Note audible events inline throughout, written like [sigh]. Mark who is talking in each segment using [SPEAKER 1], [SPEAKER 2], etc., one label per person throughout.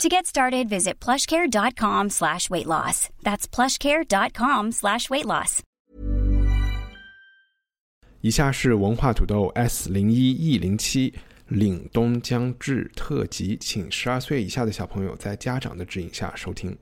[SPEAKER 1] To get started, visit plushcare.com slash weight loss. That's plushcare.com slash weight loss.
[SPEAKER 2] 以下是文化土豆 S 零一 E 零七岭东将至特辑，请十二岁以下的小朋友在家长的指引下收听。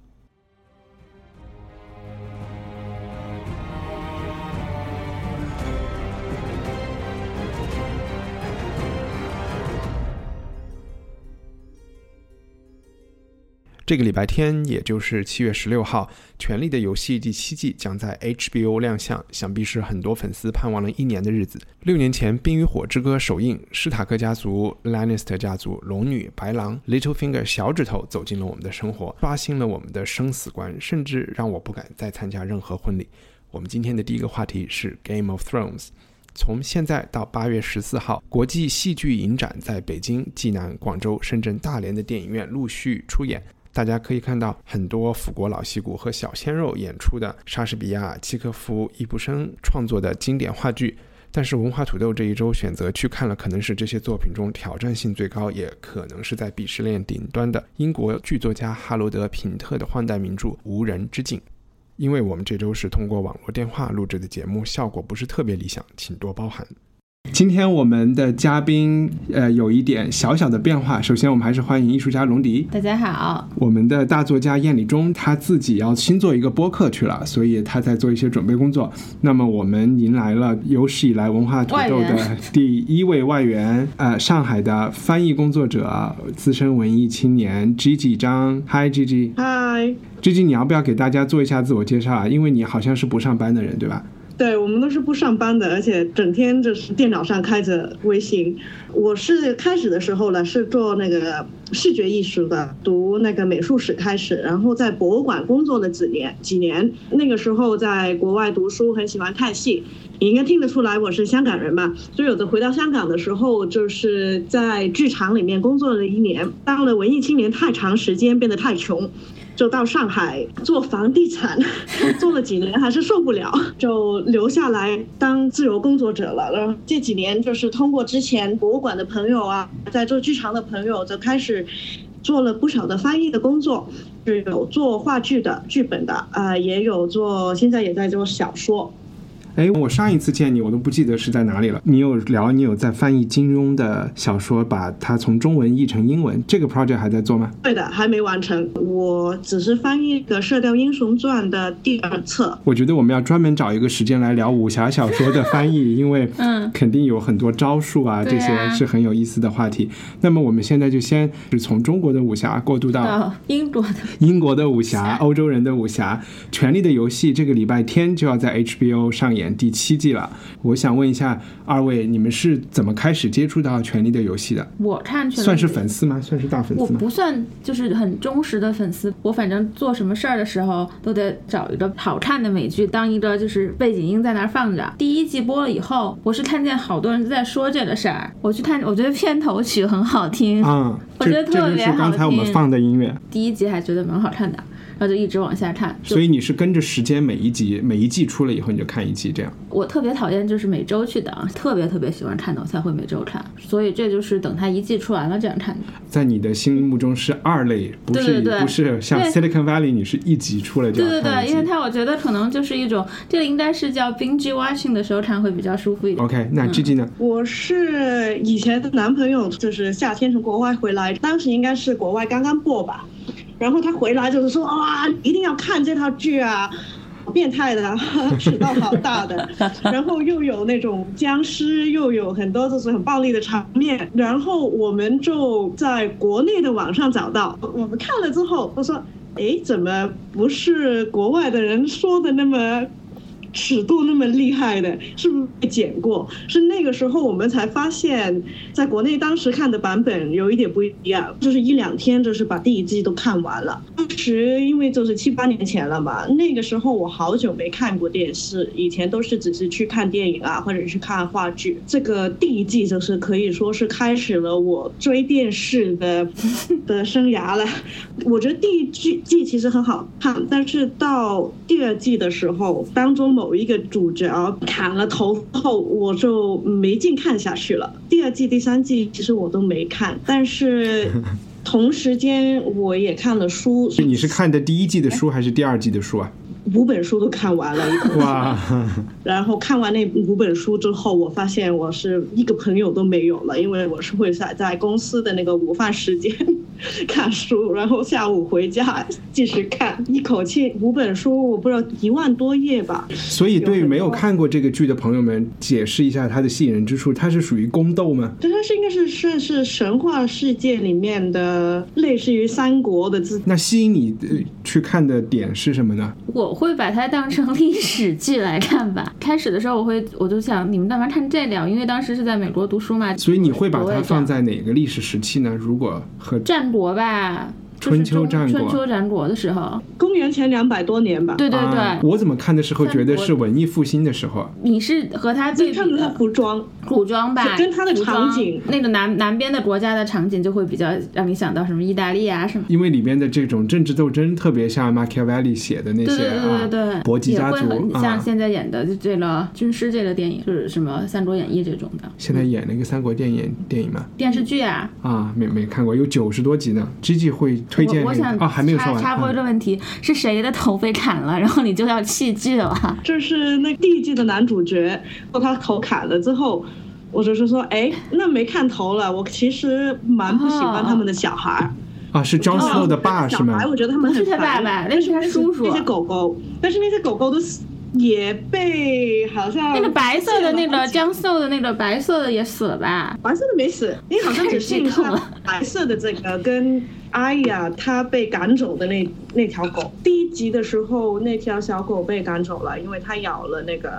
[SPEAKER 2] 这个礼拜天，也就是七月十六号，《权力的游戏》第七季将在 HBO 亮相，想必是很多粉丝盼望了一年的日子。六年前，《冰与火之歌》首映，史塔克家族、Lannister 家族、龙女、白狼、Littlefinger 小指头走进了我们的生活，刷新了我们的生死观，甚至让我不敢再参加任何婚礼。我们今天的第一个话题是《Game of Thrones》。从现在到八月十四号，国际戏剧影展在北京、济南、广州、深圳、大连的电影院陆续出演。大家可以看到很多腐国老戏骨和小鲜肉演出的莎士比亚、契诃夫、易卜生创作的经典话剧。但是文化土豆这一周选择去看了，可能是这些作品中挑战性最高，也可能是在鄙视链顶端的英国剧作家哈罗德·品特的荒诞名著《无人之境》。因为我们这周是通过网络电话录制的节目，效果不是特别理想，请多包涵。今天我们的嘉宾，呃，有一点小小的变化。首先，我们还是欢迎艺术家龙迪。
[SPEAKER 3] 大家好。
[SPEAKER 2] 我们的大作家燕礼中，他自己要新做一个播客去了，所以他在做一些准备工作。那么，我们迎来了有史以来文化土豆的第一位外援，呃，上海的翻译工作者、资深文艺青年 Gigi 张。Hi G G。
[SPEAKER 4] Hi。
[SPEAKER 2] G G，你要不要给大家做一下自我介绍啊？因为你好像是不上班的人，对吧？
[SPEAKER 4] 对我们都是不上班的，而且整天就是电脑上开着微信。我是开始的时候呢是做那个视觉艺术的，读那个美术史开始，然后在博物馆工作了几年几年。那个时候在国外读书，很喜欢看戏。你应该听得出来我是香港人吧？所以有的回到香港的时候，就是在剧场里面工作了一年。当了文艺青年太长时间，变得太穷。就到上海做房地产，[laughs] 做了几年还是受不了，就留下来当自由工作者了。然后这几年就是通过之前博物馆的朋友啊，在做剧场的朋友，就开始做了不少的翻译的工作，是有做话剧的剧本的，啊，也有做，现在也在做小说。
[SPEAKER 2] 哎，我上一次见你，我都不记得是在哪里了。你有聊，你有在翻译金庸的小说，把它从中文译成英文，这个 project 还在做吗？
[SPEAKER 4] 对的，还没完成。我只是翻译个《射雕英雄传》的第二册。
[SPEAKER 2] 我觉得我们要专门找一个时间来聊武侠小说的翻译，因为 [laughs] 嗯，肯定有很多招数啊，这些是很有意思的话题。那么我们现在就先是从中国的武侠过渡到
[SPEAKER 3] 英国的 [laughs]
[SPEAKER 2] 英国的武侠，欧洲人的武侠，《权力的游戏》这个礼拜天就要在 HBO 上演。演第七季了，我想问一下二位，你们是怎么开始接触到《权力的游戏》的？
[SPEAKER 3] 我看
[SPEAKER 2] 算是粉丝吗？算是大粉丝
[SPEAKER 3] 吗？我不算，就是很忠实的粉丝。我反正做什么事儿的时候，都得找一个好看的美剧当一个就是背景音在那儿放着。第一季播了以后，我是看见好多人都在说这个事儿，我去看，我觉得片头曲很好听，
[SPEAKER 2] 嗯，
[SPEAKER 3] 我觉得特别好听。
[SPEAKER 2] 刚才我们放的音乐，
[SPEAKER 3] 第一集还觉得蛮好看的。然后就一直往下看，
[SPEAKER 2] 所以你是跟着时间，每一集每一季出了以后你就看一季这样。
[SPEAKER 3] 我特别讨厌就是每周去等，特别特别喜欢看的我才会每周看，所以这就是等它一季出完了这样看的。
[SPEAKER 2] 在你的心目中是二类，不是不是像 Silicon Valley，你是一集出来就
[SPEAKER 3] 对对对，因为它我觉得可能就是一种，这个应该是叫 binge watching 的时候看会比较舒服一点。
[SPEAKER 2] OK，那 G G 呢？
[SPEAKER 4] 我是以前的男朋友，就是夏天从国外回来，当时应该是国外刚刚播吧。然后他回来就是说啊，一定要看这套剧啊，变态的，尺度好大的，[laughs] 然后又有那种僵尸，又有很多就是很暴力的场面。然后我们就在国内的网上找到，我们看了之后，我说，哎，怎么不是国外的人说的那么尺度那么厉害的，是不是被剪过？是那个时候我们才发现，在国内当时看的版本有一点不一样，就是一两天就是把第一季都看完了。当时因为就是七八年前了嘛，那个时候我好久没看过电视，以前都是只是去看电影啊，或者是看话剧。这个第一季就是可以说是开始了我追电视的 [laughs] 的生涯了。我觉得第一季季其实很好看，但是到第二季的时候，当中某一个主角砍了头后，我就没劲看下去了。第二季、第三季其实我都没看，[laughs] 但是同时间我也看了书。
[SPEAKER 2] 你是看的第一季的书还是第二季的书啊？
[SPEAKER 4] 五本书都看完了，
[SPEAKER 2] 哇！[laughs]
[SPEAKER 4] 然后看完那五本书之后，我发现我是一个朋友都没有了，因为我是会在在公司的那个午饭时间 [laughs] 看书，然后下午回家继续看，一口气五本书，我不知道一万多页吧。
[SPEAKER 2] 所以，对于没有看过这个剧的朋友们，解释一下它的吸引人之处，它是属于宫斗吗？
[SPEAKER 4] 对，它是应该是算是神话世界里面的，类似于三国的字。
[SPEAKER 2] 那吸引你去看的点是什么呢？
[SPEAKER 3] 我会把它当成历史剧来看吧。开始的时候，我会我就想，你们干嘛看这两？因为当时是在美国读书嘛。
[SPEAKER 2] 所以你会把它放在哪个历史时期呢？如果和
[SPEAKER 3] 战国吧。
[SPEAKER 2] 春秋战国，
[SPEAKER 3] 春秋战国的时候，
[SPEAKER 4] 公元前两百多年吧。
[SPEAKER 3] 对对对，
[SPEAKER 2] 我怎么看的时候觉得是文艺复兴的时候。
[SPEAKER 3] 你是和他对
[SPEAKER 4] 比的
[SPEAKER 3] 服
[SPEAKER 4] 装，
[SPEAKER 3] 古装吧，
[SPEAKER 4] 跟他的场景，
[SPEAKER 3] 那个南南边的国家的场景就会比较让你想到什么意大利啊什么。
[SPEAKER 2] 因为里边的这种政治斗争特别像马基雅维利写的那些
[SPEAKER 3] 啊，对对对，
[SPEAKER 2] 搏击家族，
[SPEAKER 3] 像现在演的这个军师这个电影，就是什么《三国演义》这种的。
[SPEAKER 2] 现在演那个三国电影电影吗？
[SPEAKER 3] 电视剧啊。
[SPEAKER 2] 啊，没没看过，有九十多集呢。G G 会推荐
[SPEAKER 3] 我想
[SPEAKER 2] 啊。还没有说完。
[SPEAKER 3] 插播一个问题：是谁的头被砍了，然后你就要弃剧了？[laughs]
[SPEAKER 4] 这是那第一季的男主角，他头砍了之后，我就是说，哎，那没看头了。我其实蛮不喜欢他们的小孩儿。
[SPEAKER 2] 啊，是 Jon Snow 的爸是吗？
[SPEAKER 4] 小孩，我觉得他们
[SPEAKER 3] 是他爸爸，那是他叔叔。
[SPEAKER 4] 那些狗狗，但是那些狗狗都死，也被好像
[SPEAKER 3] 那个白色的那个 Jon Snow 的那个白色的也死了吧？
[SPEAKER 4] 白色的没死，你好像只剩下 [laughs] 白色的这个跟。阿雅，他被赶走的那那条狗，第一集的时候，那条小狗被赶走了，因为它咬了那个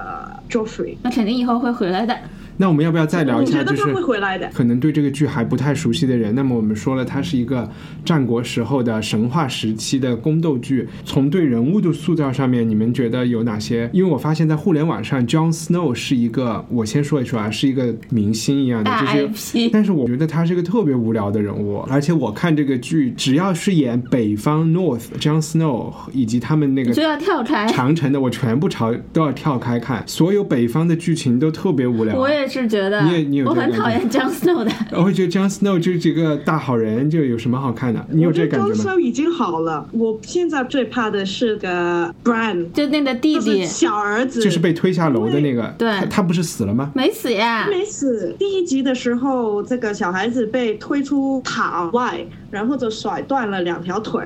[SPEAKER 4] Joffrey。
[SPEAKER 3] 那肯定以后会回来的。
[SPEAKER 2] 那我们要不要再聊一下？就是
[SPEAKER 4] 的。
[SPEAKER 2] 可能对这个剧还不太熟悉的人，那么我们说了，它是一个战国时候的神话时期的宫斗剧。从对人物的塑造上面，你们觉得有哪些？因为我发现，在互联网上，Jon Snow 是一个，我先说一说啊，是一个明星一样的，就是，但是我觉得他是一个特别无聊的人物。而且我看这个剧，只要是演北方 North Jon Snow 以及他们那个
[SPEAKER 3] 就要跳开
[SPEAKER 2] 长城的，我全部朝都要跳开看。所有北方的剧情都特别无聊。
[SPEAKER 3] 我也。是觉得，
[SPEAKER 2] 你也你有
[SPEAKER 3] 我很讨厌 Jon Snow 的，[laughs]
[SPEAKER 2] 我会觉得 Jon Snow 就是几个大好人，就有什么好看的？你有这感觉吗
[SPEAKER 4] ？Jon Snow 已经好了，我现在最怕的是个 Bran，
[SPEAKER 3] 就那个弟弟
[SPEAKER 4] 小儿子，
[SPEAKER 2] 就是被推下楼的那个，
[SPEAKER 3] 对，
[SPEAKER 2] 他不是死了吗？
[SPEAKER 3] 没死呀，
[SPEAKER 4] 没死。第一集的时候，这个小孩子被推出塔外，然后就甩断了两条腿。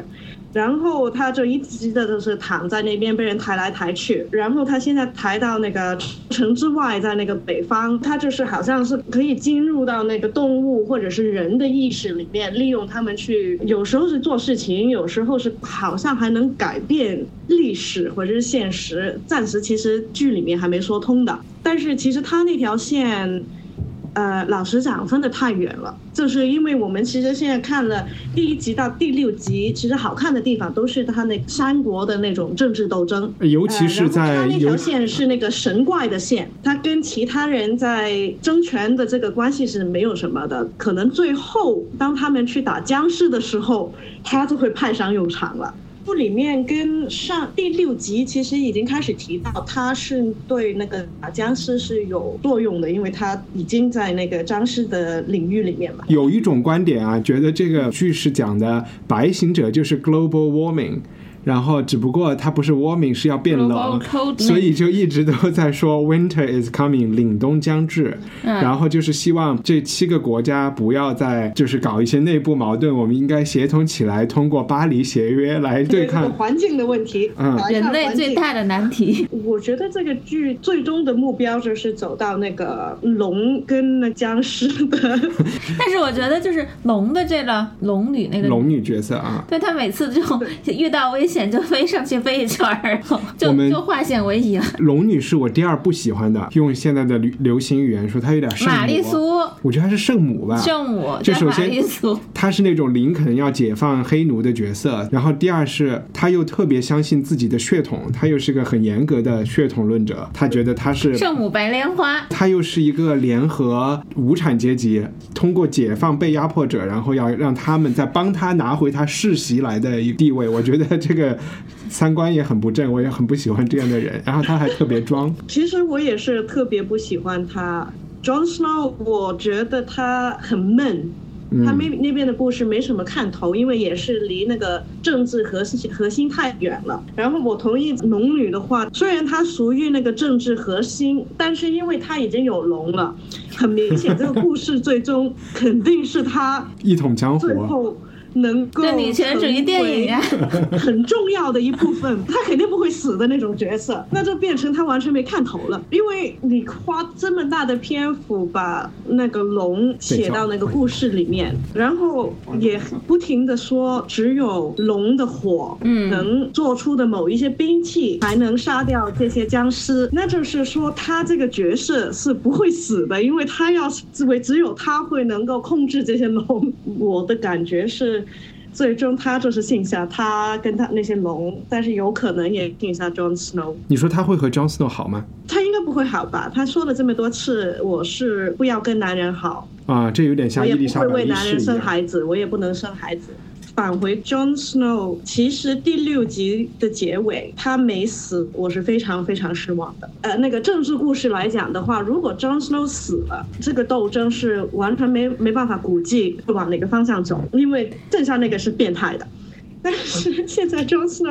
[SPEAKER 4] 然后他就一直的都是躺在那边被人抬来抬去，然后他现在抬到那个城之外，在那个北方，他就是好像是可以进入到那个动物或者是人的意识里面，利用他们去，有时候是做事情，有时候是好像还能改变历史或者是现实。暂时其实剧里面还没说通的，但是其实他那条线。呃，老实讲，分的太远了，就是因为我们其实现在看了第一集到第六集，其实好看的地方都是他那三国的那种政治斗争，
[SPEAKER 2] 尤其是在
[SPEAKER 4] 他那条线是那个神怪的线，他跟其他人在争权的这个关系是没有什么的，可能最后当他们去打僵尸的时候，他就会派上用场了。部里面跟上第六集其实已经开始提到，他是对那个打僵尸是有作用的，因为他已经在那个僵尸的领域里面嘛。
[SPEAKER 2] 有一种观点啊，觉得这个剧是讲的白行者就是 global warming。然后，只不过它不是 warming，是要变冷，所以就一直都在说 winter is coming，凛冬将至。然后就是希望这七个国家不要再就是搞一些内部矛盾，我们应该协同起来，通过巴黎协约来对抗
[SPEAKER 4] 环境的问题。
[SPEAKER 3] 嗯，人类最大的难题。
[SPEAKER 4] 我觉得这个剧最终的目标就是走到那个龙跟那僵尸的。[laughs]
[SPEAKER 3] 但是我觉得就是龙的这个龙女那个
[SPEAKER 2] 龙女角色啊，
[SPEAKER 3] 对她每次就遇到危险。显就飞上去飞一圈儿，[laughs] 就就化险为夷了。
[SPEAKER 2] 龙女是我第二不喜欢的，用现在的流流行语言说，她有点圣母。
[SPEAKER 3] 玛丽苏
[SPEAKER 2] 我觉得她是圣母吧。
[SPEAKER 3] 圣母加玛
[SPEAKER 2] 这首先她是那种林肯要解放黑奴的角色，然后第二是她又特别相信自己的血统，她又是个很严格的血统论者，她觉得她是
[SPEAKER 3] 圣母白莲花。
[SPEAKER 2] 她又是一个联合无产阶级，通过解放被压迫者，然后要让他们再帮他拿回他世袭来的一地位。我觉得这个三观也很不正，我也很不喜欢这样的人。然后他还特别装，[laughs]
[SPEAKER 4] 其实我也是特别不喜欢他。Jon Snow，我觉得他很闷，他那那边的故事没什么看头，因为也是离那个政治核心核心太远了。然后我同意龙女的话，虽然她属于那个政治核心，但是因为她已经有龙了，很明显这个故事最终肯定是她 [laughs]
[SPEAKER 2] 一统江湖。
[SPEAKER 4] 最后能够
[SPEAKER 3] 对女权主义电影啊
[SPEAKER 4] 很重要的一部分，他肯定不会死的那种角色，[laughs] 那就变成他完全没看头了。因为你花这么大的篇幅把那个龙写到那个故事里面，然后也不停的说只有龙的火，
[SPEAKER 3] 嗯
[SPEAKER 4] 能做出的某一些兵器才能杀掉这些僵尸，那就是说他这个角色是不会死的，因为他要只为只有他会能够控制这些龙。我的感觉是。最终他就是信下他跟他那些龙，但是有可能也信下 Jon Snow。
[SPEAKER 2] 你说他会和 Jon Snow 好吗？
[SPEAKER 4] 他应该不会好吧？他说了这么多次，我是不要跟男人好，
[SPEAKER 2] 啊，这有点
[SPEAKER 4] 我也不
[SPEAKER 2] 像伊丽莎
[SPEAKER 4] 会为
[SPEAKER 2] 白一世一
[SPEAKER 4] 男人生。孩子，我也不能生孩子。返回 John Snow，其实第六集的结尾他没死，我是非常非常失望的。呃，那个政治故事来讲的话，如果 John Snow 死了，这个斗争是完全没没办法估计会往哪个方向走，因为剩下那个是变态的。但是现在，Jones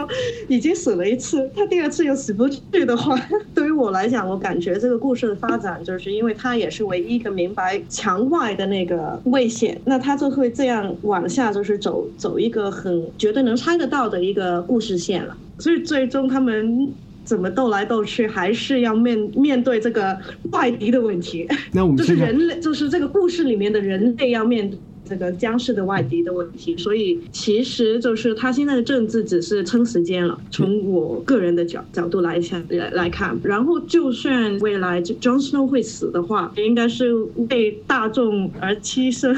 [SPEAKER 4] 已经死了一次，他第二次又死不去的话，[laughs] 对于我来讲，我感觉这个故事的发展，就是因为他也是唯一一个明白墙外的那个危险，那他就会这样往下，就是走走一个很绝对能猜得到的一个故事线了。所以最终他们怎么斗来斗去，还是要面面对这个外敌的问题，就是
[SPEAKER 2] 那我们现在
[SPEAKER 4] 人类，就是这个故事里面的人类要面对。这个僵尸的外敌的问题，所以其实就是他现在的政治只是撑时间了。从我个人的角角度来想来来看，然后就算未来就 Jon Snow 会死的话，应该是为大众而牺牲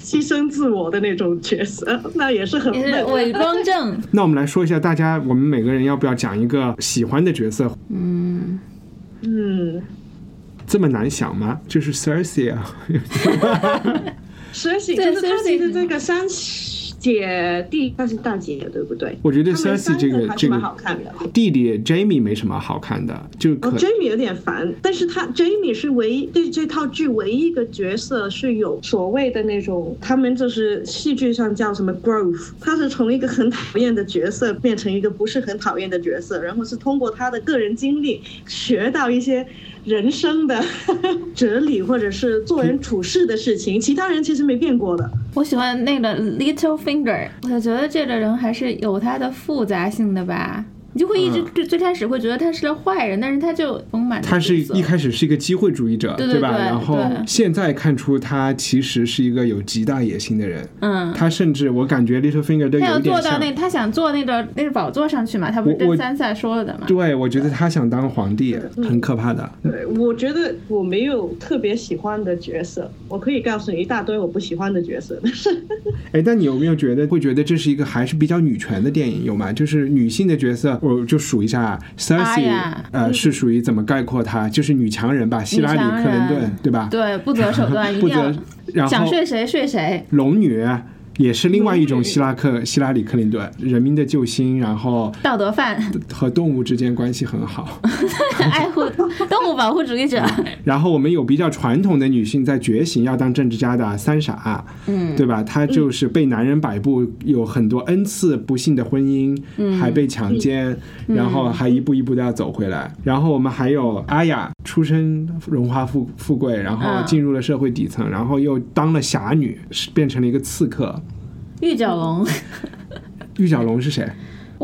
[SPEAKER 4] 牺牲自我的那种角色，那也是很
[SPEAKER 3] 也是伪装 [laughs] 正。
[SPEAKER 2] 那我们来说一下，大家我们每个人要不要讲一个喜欢的角色？
[SPEAKER 3] 嗯，
[SPEAKER 4] 嗯。
[SPEAKER 2] 这么难想吗？就是 Cersei 啊，[laughs]
[SPEAKER 4] 所以
[SPEAKER 3] 对
[SPEAKER 4] 就是他其实这个三姐弟，她是大姐对不对？
[SPEAKER 2] 我觉得
[SPEAKER 4] 他们
[SPEAKER 2] Cersei 这个
[SPEAKER 4] 还是蛮
[SPEAKER 2] 这个
[SPEAKER 4] 好看的。
[SPEAKER 2] 弟弟 Jamie 没什么好看的，就可
[SPEAKER 4] 哦，Jamie 有点烦，但是他 Jamie 是唯一对这套剧唯一一个角色是有所谓的那种，他们就是戏剧上叫什么 growth，他是从一个很讨厌的角色变成一个不是很讨厌的角色，然后是通过他的个人经历学到一些人生的 [laughs] 哲理或者是做人处事的事情，其他人其实没变过的。
[SPEAKER 3] 我喜欢那个 Littlefinger，我觉得这个人还是有他的复杂性的吧。你就会一直最最开始会觉得他是个坏人，但是他就丰满
[SPEAKER 2] 他是一开始是一个机会主义者，吧？
[SPEAKER 3] 对对对
[SPEAKER 2] 然后现在看出他其实是一个有极大野心的人。
[SPEAKER 3] 嗯，
[SPEAKER 2] 他甚至我感觉 Littlefinger 都
[SPEAKER 3] 他要
[SPEAKER 2] 有一点像。
[SPEAKER 3] 做到那，他想坐那个那个宝座上去嘛，他不是跟三赛说了的嘛。
[SPEAKER 2] 对，我觉得他想当皇帝，很可怕的。
[SPEAKER 4] 对，我觉得我没有特别喜欢的角色，我可以告诉你一大堆我不喜欢的角色，但 [laughs] 是
[SPEAKER 2] 哎，但你有没有觉得会觉得这是一个还是比较女权的电影？有吗？就是女性的角色，我就数一下，Cersei，、
[SPEAKER 3] 呀
[SPEAKER 2] 呃，是属于怎么概括她？就是女强人吧，希拉里·克林顿，对吧？
[SPEAKER 3] 对，不择手段，[laughs] 一
[SPEAKER 2] 不
[SPEAKER 3] 定要
[SPEAKER 2] 择，然后
[SPEAKER 3] 想睡谁睡谁。
[SPEAKER 2] 龙女也是另外一种希拉克希拉里·克林顿，人民的救星，然后
[SPEAKER 3] 道德犯，
[SPEAKER 2] 和动物之间关系很好。[laughs]
[SPEAKER 3] 爱护动物保护主义者。
[SPEAKER 2] 然后我们有比较传统的女性在觉醒要当政治家的三傻，
[SPEAKER 3] 嗯，
[SPEAKER 2] 对吧？她就是被男人摆布，有很多 n 次不幸的婚姻，还被强奸，然后还一步一步的要走回来。然后我们还有阿雅，出身荣华富富贵，然后
[SPEAKER 3] 嗯
[SPEAKER 2] 进入了社会底层，然后又当了侠女，是变成了一个刺客。
[SPEAKER 3] 玉角龙，
[SPEAKER 2] 玉角龙是谁？
[SPEAKER 3] 《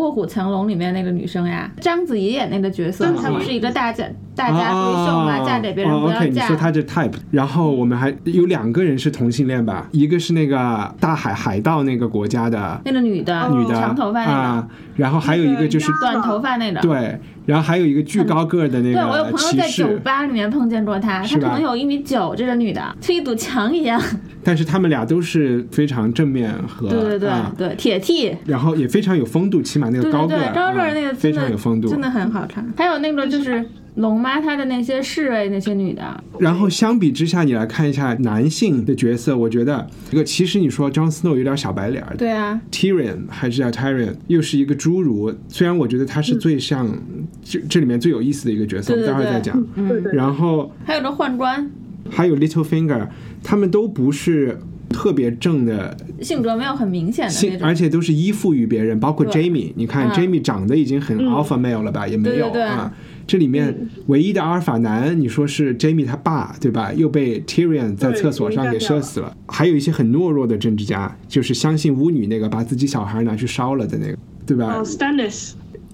[SPEAKER 3] 卧虎藏龙》里面那个女生呀，章子怡演那个角色
[SPEAKER 4] 她不
[SPEAKER 3] 是一个大家大家闺秀嘛，嫁给别人不要
[SPEAKER 2] OK，你。说她这 type，然后我们还有两个人是同性恋吧？一个是那个大海海盗那个国家的
[SPEAKER 3] 那个女的，
[SPEAKER 2] 女的
[SPEAKER 3] 长头发那个，
[SPEAKER 2] 啊，然后还有一个就是
[SPEAKER 3] 短头发那个。
[SPEAKER 2] 对，然后还有一个巨高个儿的那个
[SPEAKER 3] 对，我有朋友在酒，吧里面碰见过她，她可能有一米九，这个女的就一堵墙一样。
[SPEAKER 2] 但是他们俩都是非常正面和
[SPEAKER 3] 对对对
[SPEAKER 2] 啊
[SPEAKER 3] 对，铁 T。
[SPEAKER 2] 然后也非常有风度，起码那个
[SPEAKER 3] 对对对
[SPEAKER 2] 高个儿，，
[SPEAKER 3] 高个儿那个
[SPEAKER 2] 啊非常有风度，
[SPEAKER 3] 真的很好看。还有那个就是龙妈她的那些侍卫那些女的，
[SPEAKER 2] 然后相比之下，你来看一下男性的角色，我觉得这个其实你说 Jon Snow 有点小白脸儿
[SPEAKER 3] 对啊
[SPEAKER 2] ，，Tyrion 还是叫 Tyrion，又是一个侏儒，虽然我觉得他是最像这这里面最有意思的一个角色，我们待会儿再讲。
[SPEAKER 4] 对对，
[SPEAKER 2] 然后
[SPEAKER 3] 还有这宦官，
[SPEAKER 2] 还有 Littlefinger，他们都不是特别正的
[SPEAKER 3] 性格没有很明显的那
[SPEAKER 2] 性，
[SPEAKER 3] 种
[SPEAKER 2] 而。且都是依附于别人，包括 Jamie，你看
[SPEAKER 3] 嗯
[SPEAKER 2] Jamie 长得已经很 alpha male 了吧？也没有
[SPEAKER 3] 对对对
[SPEAKER 2] 啊。这里面唯一的阿尔法男，你说是 Jamie 他爸对吧？又被 Tyrion 在厕所上给射死了。还有一些很懦弱的政治家，就是相信巫女那个，把自己小孩拿去烧了的那个，对吧？
[SPEAKER 4] 哦，Stannis，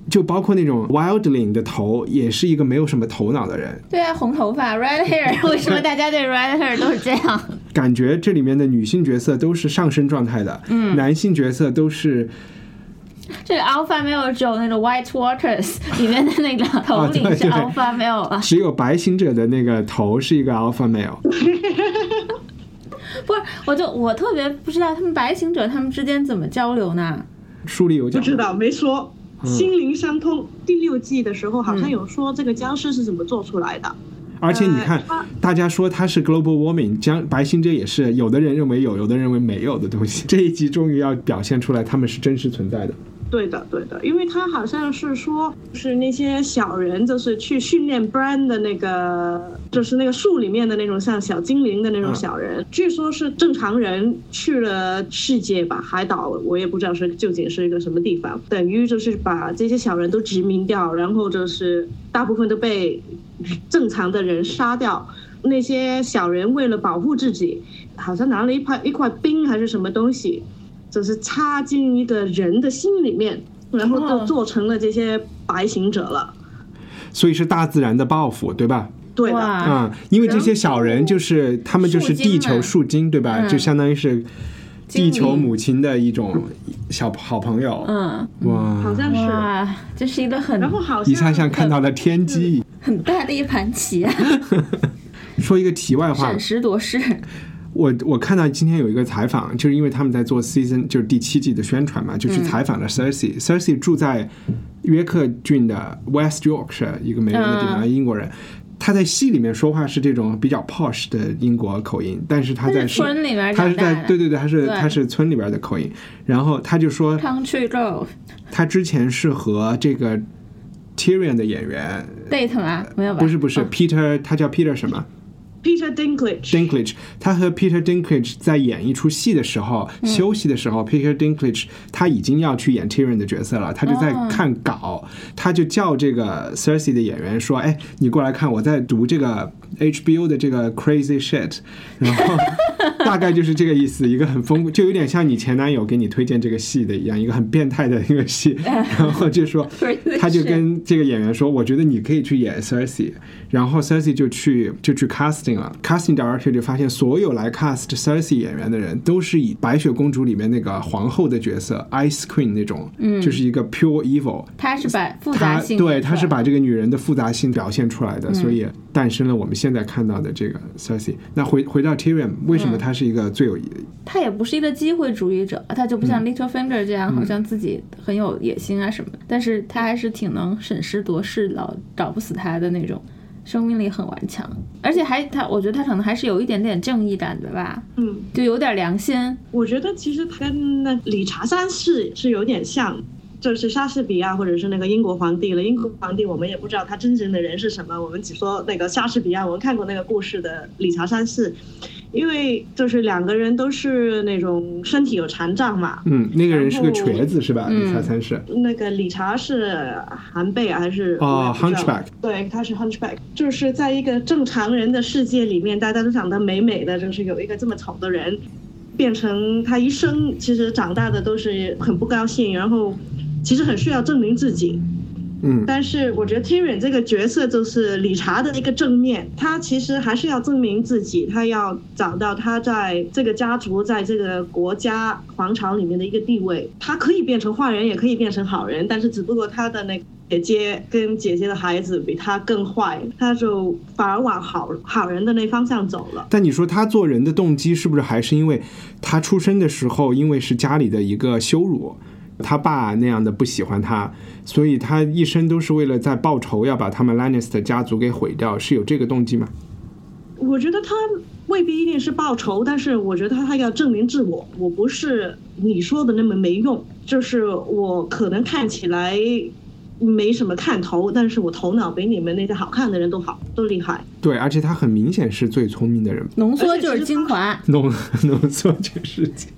[SPEAKER 2] 就包括那种 Wildling 的头，也是一个没有什么头脑的人。
[SPEAKER 3] 对啊，红头发 red hair，[laughs] 为什么大家对 red hair 都是这样？
[SPEAKER 2] 感觉这里面的女性角色都是上升状态的，嗯，男性角色都是
[SPEAKER 3] 这个 alpha male 只有那个 White Waters 里面的那个头领是 alpha male 啊，
[SPEAKER 2] 只有白行者的那个头是一个 alpha male。[laughs]
[SPEAKER 3] 不是，我就我特别不知道他们白行者他们之间怎么交流呢？
[SPEAKER 2] 书里有讲，
[SPEAKER 4] 不知道没说。
[SPEAKER 2] 嗯
[SPEAKER 4] 心灵相通第六季的时候好像有说这个僵尸是怎么做出来的。
[SPEAKER 2] 而且你看
[SPEAKER 4] 呃，
[SPEAKER 2] 大家说它是 global warming，将白星这也是有的人认为有，有的人认为没有的东西。这一集终于要表现出来，他们是真实存在的。
[SPEAKER 4] 对的，对的，因为他好像是说，是那些小人，就是去训练 Brand 的那个，就是那个树里面的那种像小精灵的那种小人。据说是正常人去了世界吧，海岛，我也不知道是究竟是一个什么地方，等于就是把这些小人都殖民掉，然后就是大部分都被正常的人杀掉。那些小人为了保护自己，好像拿了一块一块冰还是什么东西，就是插进一个人的心里面，然后
[SPEAKER 3] 哦
[SPEAKER 4] 就做成了这些白行者了。
[SPEAKER 2] 所以是大自然的报复，对吧？
[SPEAKER 4] 对的，
[SPEAKER 3] 哇，
[SPEAKER 2] 啊、因为这些小人就是他们就是地球
[SPEAKER 3] 树
[SPEAKER 2] 树精，对吧？
[SPEAKER 3] 嗯
[SPEAKER 2] 就相当于是地球母亲的一种小好朋友。
[SPEAKER 3] 嗯，
[SPEAKER 2] 哇，
[SPEAKER 4] 好像是。
[SPEAKER 3] 哇，这是一个很
[SPEAKER 4] 然后好
[SPEAKER 2] 一下
[SPEAKER 4] 像
[SPEAKER 2] 像看到了天机。
[SPEAKER 3] 很大的一盘棋啊，[laughs]
[SPEAKER 2] 说一个题外话
[SPEAKER 3] 审，时度势。
[SPEAKER 2] 我我看到今天有一个采访，就是因为他们在做 season 就是第七季的宣传嘛，就去采访了 Cersei、Cersei 住在约克郡的 West Yorkshire 一个没人的地方，
[SPEAKER 3] 嗯
[SPEAKER 2] 英国人。他在戏里面说话是这种比较 posh 的英国口音，但是他在
[SPEAKER 3] 村里面
[SPEAKER 2] 他是在对对对，他是他是村里边的口音。然后他就说
[SPEAKER 3] ，Country Girl
[SPEAKER 2] 他之前是和这个 Tyrion 的演员
[SPEAKER 3] ，date 吗？没有吧？
[SPEAKER 2] 不是不是、
[SPEAKER 3] 哦
[SPEAKER 2] Peter，他叫 Peter 什么？
[SPEAKER 4] Peter
[SPEAKER 2] Dinklage，Dinklage，他和 Peter Dinklage 在演一出戏的时候，休息的时候，Peter Dinklage 他已经要去演 Tyrion 的角色了，他就在看稿，他就叫这个 Cersei 的演员说：“哎，你过来看，我在读这个 HBO 的这个 Crazy Shit。”然后 [laughs] 大概就是这个意思，一个很丰，就有点像你前男友给你推荐这个戏的一样，一个很变态的一个戏，[laughs] 然后就说他就跟这个演员说：“我觉得你可以去演 Cersei。”然后 Cersei 就去就去 casting 了，casting director 就发现所有来 cast Cersei 演员的人都是以白雪公主里面那个皇后的角色 Ice Queen 那种，嗯，就是一个 pure evil。
[SPEAKER 3] 他是把复杂性
[SPEAKER 2] 对，他是把这个女人的复杂性表现出来的，所以诞生了我们现在看到的这个 Cersei。那回回到 Tyrion，为什么他是一个最有
[SPEAKER 3] 他也不是一个机会主义者，他就不像 Littlefinger 这样，好像自己很有野心啊什么。的，但是他还是挺能审时度势，老找不死他的那种。生命力很顽强，而且还他，我觉得他可能还是有一点点正义感的吧，
[SPEAKER 4] 嗯，
[SPEAKER 3] 就有点良心。
[SPEAKER 4] 我觉得其实他跟那理查三世是有点像，就是莎士比亚或者是那个英国皇帝了。英国皇帝我们也不知道他真正的人是什么，我们只说那个莎士比亚，我们看过那个故事的理查三世，因为就是两个人都是那种身体有残障嘛。
[SPEAKER 2] 嗯，那个人是个瘸子是吧？
[SPEAKER 3] 嗯
[SPEAKER 2] 理查三世。
[SPEAKER 4] 那个理查是韩贝还是
[SPEAKER 2] 哦 Hunchback
[SPEAKER 4] 对，他是 hunchback，就是在一个正常人的世界里面，大家都长得美美的，就是有一个这么丑的人，变成他一生其实长大的都是很不高兴，然后其实很需要证明自己，
[SPEAKER 2] 嗯，
[SPEAKER 4] 但是我觉得 Tyrion 这个角色就是理查的一个正面，他其实还是要证明自己，他要找到他在这个家族、在这个国家皇朝里面的一个地位。他可以变成坏人，也可以变成好人，但是只不过他的那个姐姐跟姐姐的孩子比他更坏，他就反而往好好人的那方向走了。
[SPEAKER 2] 但你说他做人的动机是不是还是因为他出生的时候，因为是家里的一个羞辱，他爸那样的不喜欢他，所以他一生都是为了在报仇，要把他们 Lannister 家族给毁掉，是有这个动机吗？
[SPEAKER 4] 我觉得他未必一定是报仇，但是我觉得他要证明自我，我不是你说的那么没用，就是我可能看起来没什么看头，但是我头脑比你们那些好看的人都好，都厉害。
[SPEAKER 2] 对，而且他很明显是最聪明的人，
[SPEAKER 3] 浓缩 [laughs] 就是精华，
[SPEAKER 2] 浓浓缩全世界。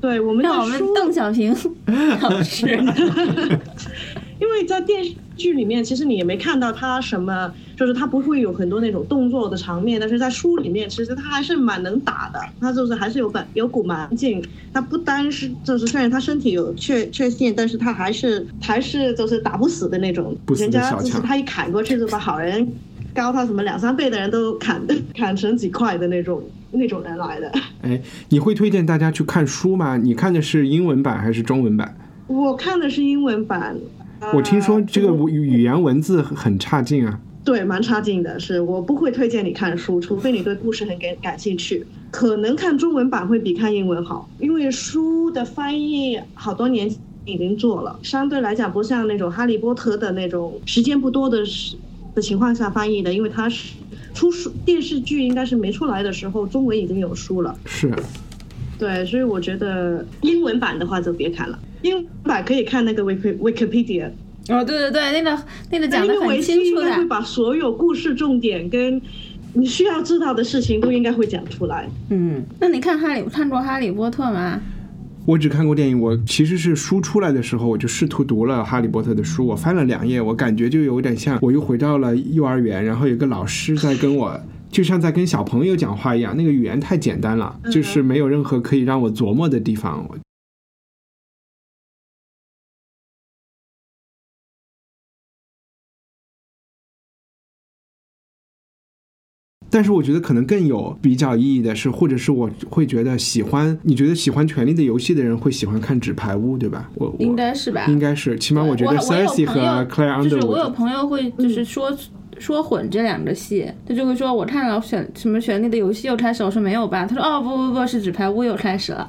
[SPEAKER 4] 对，我们
[SPEAKER 3] 让我们邓小平 [laughs] 老师，[laughs]
[SPEAKER 4] 因为在电视剧里面，其实你也没看到他什么，就是他不会有很多那种动作的场面，但是在书里面，其实他还是蛮能打的，他就是还是有本有股蛮劲。他不单是就是虽然他身体有缺缺陷，但是他还是还是就是打不死的那种，人家就是他一砍过去就把好人高他什么两三倍的人都砍砍成几块的那种那种人来的。
[SPEAKER 2] 哎，你会推荐大家去看书吗？你看的是英文版还是中文版？
[SPEAKER 4] 我看的是英文版，呃
[SPEAKER 2] 我听说这个语语言文字很差劲啊。
[SPEAKER 4] 对，蛮差劲的。是我不会推荐你看书，除非你对故事很感感兴趣。可能看中文版会比看英文好，因为书的翻译好多年已经做了，相对来讲不像那种《哈利波特》的那种时间不多的时的情况下翻译的，因为它是出书电视剧应该是没出来的时候，中文已经有书了。
[SPEAKER 2] 是，
[SPEAKER 4] 对，所以我觉得英文版的话就别看了，英文版可以看那个 Wiki Wikipedia。
[SPEAKER 3] 哦，对对对，那个那个讲的很
[SPEAKER 4] 因为维基
[SPEAKER 3] 清楚
[SPEAKER 4] 应该会，把所有故事重点跟你需要知道的事情都应该会讲出来。
[SPEAKER 3] 嗯，那你看哈利看过《哈利波特》吗？
[SPEAKER 2] 我只看过电影，我其实是书出来的时候，我就试图读了《哈利波特》的书，我翻了两页，我感觉就有点像我又回到了幼儿园，然后有个老师在跟我。就像在跟小朋友讲话一样，那个语言太简单了，就是没有任何可以让我琢磨的地方。但是我觉得可能更有比较意义的是，或者是我会觉得喜欢，你觉得喜欢《权力的游戏》的人会喜欢看《纸牌屋》，对吧？我我
[SPEAKER 3] 应该是吧？
[SPEAKER 2] 应该是，起码我觉得
[SPEAKER 3] 我我有
[SPEAKER 2] Cersei 和
[SPEAKER 3] 朋友
[SPEAKER 2] Claire
[SPEAKER 3] 就是我有朋友会就是说、说混这两个戏，他就会说我看了选什么《权力的游戏》又开始，我说没有吧？他说哦不不不是《纸牌屋》又开始了。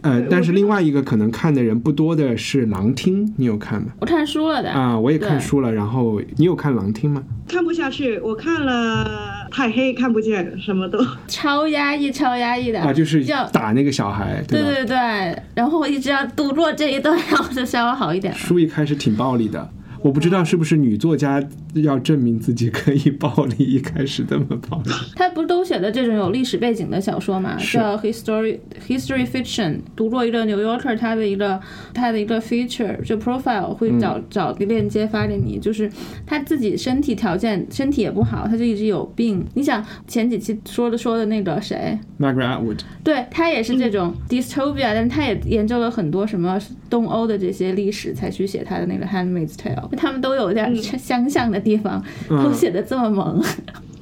[SPEAKER 2] 呃，但是另外一个可能看的人不多的是《狼厅》，你有看吗？
[SPEAKER 3] 我看书了的，
[SPEAKER 2] 啊，我也看书了，然后你有看《狼厅》吗？
[SPEAKER 4] 看不下去，我看了太黑，看不见，什么都。
[SPEAKER 3] 超压抑超压抑的
[SPEAKER 2] 啊，就是
[SPEAKER 3] 要
[SPEAKER 2] 打那个小孩，
[SPEAKER 3] 对对对，然后我一直要度过这一段，然后就稍微好一点了。
[SPEAKER 2] 书一开始挺暴力的，我不知道是不是女作家要证明自己可以暴力，一开始这么暴力。[laughs]
[SPEAKER 3] 她不是都写的这种有历史背景的小说嘛，叫 history history fiction。读过一个 New Yorker 他的一个他的一个 feature 就 profile 会
[SPEAKER 2] 嗯
[SPEAKER 3] 找、找个链接发给你，就是她自己身体条件身体也不好，她就一直有病。你想前几期说的说的那个谁
[SPEAKER 2] ，Margaret Atwood，
[SPEAKER 3] 对她也是这种 dystopia，、但是他也研究了很多什么东欧的这些历史，才去写她的那个 Handmaid's Tale。他们都有点相像的地方，都写的这么萌。[laughs]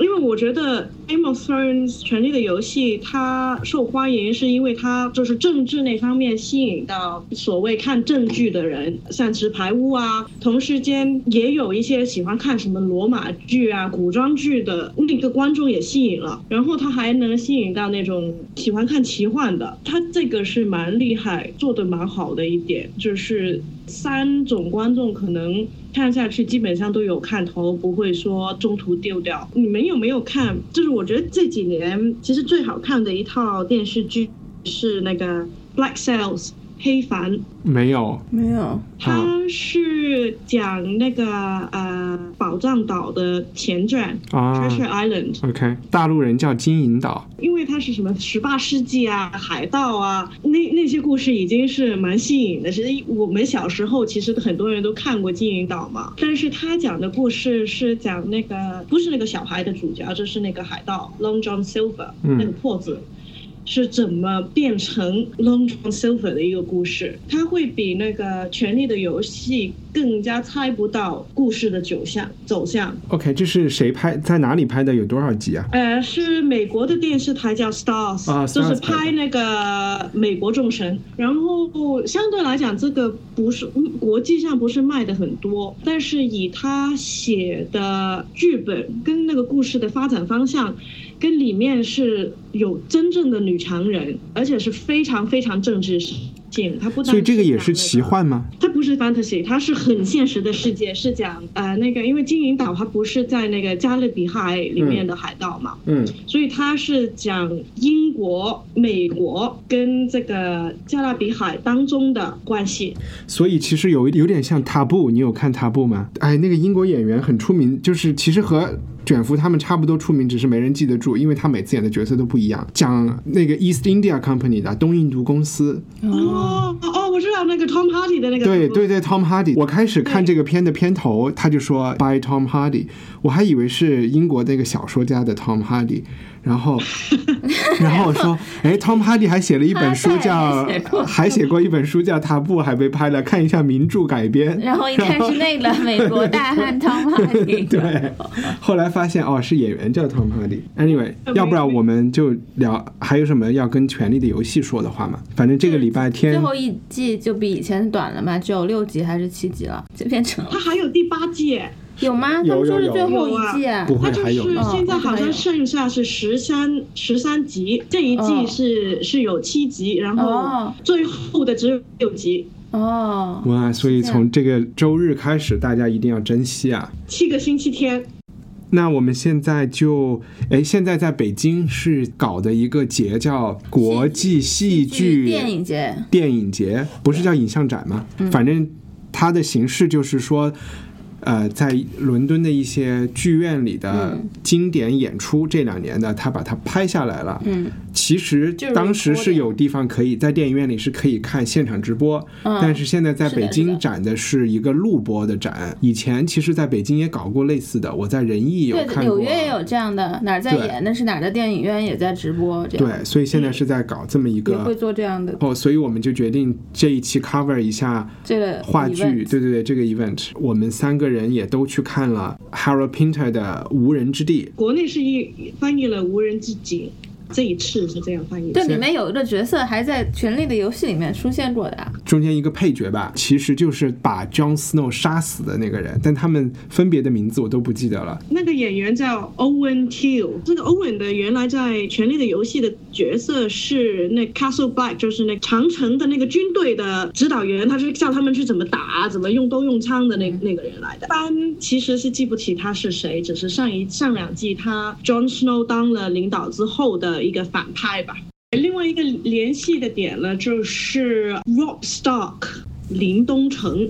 [SPEAKER 4] 因为我觉得《Game of Thrones》《权力的游戏》它受欢迎，是因为它就是政治那方面吸引到所谓看正剧的人，像《纸牌屋》啊，同时间也有一些喜欢看什么罗马剧啊、古装剧的那个观众也吸引了，然后它还能吸引到那种喜欢看奇幻的，它这个是蛮厉害，做的蛮好的一点，就是三种观众可能看下去基本上都有看头，不会说中途丢掉。你们有没有看？就是我觉得这几年其实最好看的一套电视剧是那个《Black Sails》黑帆，
[SPEAKER 2] 没有，
[SPEAKER 3] 没有，
[SPEAKER 4] 它是讲那个呃宝藏岛的前传
[SPEAKER 2] 啊。
[SPEAKER 4] Treasure Island。
[SPEAKER 2] OK，大陆人叫金银岛，
[SPEAKER 4] 因为它是什么十八世纪啊、海盗啊，那那些故事已经是蛮吸引的。其实我们小时候其实很多人都看过《金银岛》嘛，但是他讲的故事是讲那个不是那个小孩的主角，就是那个海盗 Long John Silver、
[SPEAKER 2] 嗯。
[SPEAKER 4] 那个破子。是怎么变成 Long John Silver 的一个故事，它会比那个《权力的游戏》更加猜不到故事的走向走向。
[SPEAKER 2] OK，这是谁拍？在哪里拍的？有多少集啊？
[SPEAKER 4] 呃，是美国的电视台叫 Stars，、
[SPEAKER 2] 啊
[SPEAKER 4] 就是
[SPEAKER 2] 拍
[SPEAKER 4] 那个美国众神。然后相对来讲，这个不是嗯国际上不是卖的很多，但是以他写的剧本跟那个故事的发展方向，跟里面是有真正的女强人，而且是非常非常政治性。它不单
[SPEAKER 2] 所以这个也是奇幻吗？
[SPEAKER 4] 它不是 fantasy，它是很现实的世界，是讲呃那个，因为金银岛它不是在那个加勒比海里面的海盗嘛，
[SPEAKER 2] 嗯，
[SPEAKER 4] 所以它是讲英国、美国跟这个加勒比海当中的关系。
[SPEAKER 2] 所以其实有有点像《踏步》，你有看《踏步》吗？哎，那个英国演员很出名，就是其实和卷福他们差不多出名，只是没人记得住，因为他每次演的角色都不一样。讲那个 East India Company 的东印度公司，
[SPEAKER 4] 哦哦，我知道那个 Tom Hardy 的那个。
[SPEAKER 2] 对对对，Tom Hardy。我开始看这个片的片头，他就说 By Tom Hardy，我还以为是英国那个小说家的 Tom Hardy，然后 [laughs] 然后我说，[laughs] 哎，Tom Hardy 还写了一本书叫
[SPEAKER 3] 还写过，
[SPEAKER 2] 还写过一本书叫《塔布》，还被拍了，看一下名著改编。[laughs]
[SPEAKER 3] 然后一看是那个美国大汉 Tom Hardy，
[SPEAKER 2] 对，后来发现哦，是演员叫 Tom Hardy。Anyway，要不然我们就聊还有什么要跟《权力的游戏》说的话吗？反正这个礼拜天最
[SPEAKER 3] 后一季就比以前短了嘛，只有六集还是七集了，就变成了
[SPEAKER 4] 它还有第八季，
[SPEAKER 3] 有吗？
[SPEAKER 2] 有
[SPEAKER 3] 他们说是
[SPEAKER 2] 有
[SPEAKER 3] 最后
[SPEAKER 4] 有
[SPEAKER 3] 一季啊，
[SPEAKER 2] 不会
[SPEAKER 4] 它就是
[SPEAKER 2] 还有
[SPEAKER 3] 哦
[SPEAKER 4] 现在好像剩下是十三十三集，这一
[SPEAKER 3] 哦
[SPEAKER 4] 季是是有七集，然后
[SPEAKER 3] 哦
[SPEAKER 4] 最后的只有六集，
[SPEAKER 3] 哦，
[SPEAKER 2] 哇，所以从这个周日开始，大家一定要珍惜啊。
[SPEAKER 4] 七个星期天。
[SPEAKER 2] 那我们现在就，哎，现在在北京是搞的一个节叫国际戏剧
[SPEAKER 3] 电影节，
[SPEAKER 2] 电影节，不是叫影像展吗？
[SPEAKER 3] 嗯
[SPEAKER 2] 反正它的形式就是说。呃，在伦敦的一些剧院里的
[SPEAKER 3] 嗯
[SPEAKER 2] 经典演出，这两年呢他把它拍下来了。
[SPEAKER 3] 嗯，
[SPEAKER 2] 其实当时是有地方可以在电影院里是可以看现场直播，
[SPEAKER 3] 嗯
[SPEAKER 2] 但是现在在北京展的是一个录播的展。以前其实在北京也搞过类似的，我在仁义有，看过。
[SPEAKER 3] 纽约也有这样的，哪儿在演，那是哪儿的电影院也在直播，这样
[SPEAKER 2] 对，所以现在是在搞这么一
[SPEAKER 3] 也会。做这样的
[SPEAKER 2] 哦，所以我们就决定这一期 cover 一下
[SPEAKER 3] 这个
[SPEAKER 2] 话剧，对对对，这个 event，我们三个人也都去看了 Harold Pinter 的《无人之地》。
[SPEAKER 4] 国内是译翻译了《无人之境》，这一次是这样翻译
[SPEAKER 3] 这。里面有一个角色还在《权力的游戏》里面出现过的啊，
[SPEAKER 2] 中间一个配角吧，其实就是把 Jon Snow 杀死的那个人，但他们分别的名字我都不记得了。
[SPEAKER 4] 那个演员叫 Owen Teal，这个 Owen 的原来在《权力的游戏》的角色是那 Castle Black，就是那长城的那个军队的指导员，他是教他们去怎么打、怎么用刀用枪的那那个人来的。班其实是记不起他是谁，只是上一上两季他 Jon Snow 当了领导之后的一个反派吧。另外一个联系的点呢，就是 Rob Stark 林东城，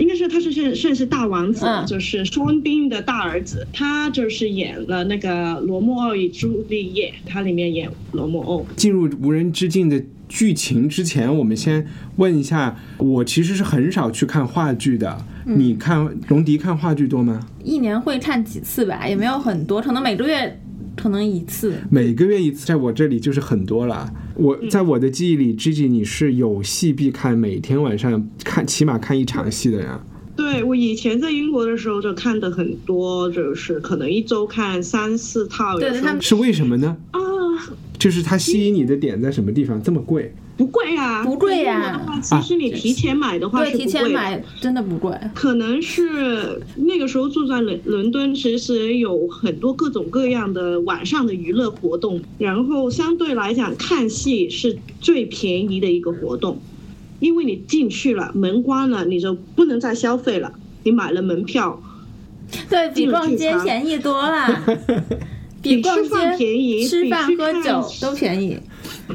[SPEAKER 4] 应该是他是算算是大王子，
[SPEAKER 3] 嗯
[SPEAKER 4] 就是双冰的大儿子，他就是演了那个《罗密欧与朱丽叶》，他里面演罗密欧。
[SPEAKER 2] 进入无人之境的剧情之前，我们先问一下，我其实是很少去看话剧的。你看龙迪看话剧多吗？
[SPEAKER 3] 一年会看几次吧，也没有很多，可能每个月可能一次。
[SPEAKER 2] 每个月一次，在我这里就是很多了。我在我的记忆里，Gigi 你是有戏必看，每天晚上看起码看一场戏的人啊。
[SPEAKER 4] 对我以前在英国的时候就看的很多，就是可能一周看三四套，有时候
[SPEAKER 3] 对他们
[SPEAKER 2] 是为什么呢？
[SPEAKER 4] 啊
[SPEAKER 2] 就是它吸引你的点在什么地方？这么贵？
[SPEAKER 4] 不贵啊，
[SPEAKER 3] 不贵呀
[SPEAKER 4] 在英国的话其实你提前买的话
[SPEAKER 3] 对，提
[SPEAKER 4] 是不贵的。
[SPEAKER 3] 前买真的不贵。
[SPEAKER 4] 可能是那个时候住在伦伦敦，其实有很多各种各样的晚上的娱乐活动，然后相对来讲看戏是最便宜的一个活动，因为你进去了，门关了，你就不能再消费了，你买了门票，
[SPEAKER 3] 对比逛街便宜多了，[laughs] 比
[SPEAKER 4] 吃饭、便宜
[SPEAKER 3] 吃饭喝酒都便宜。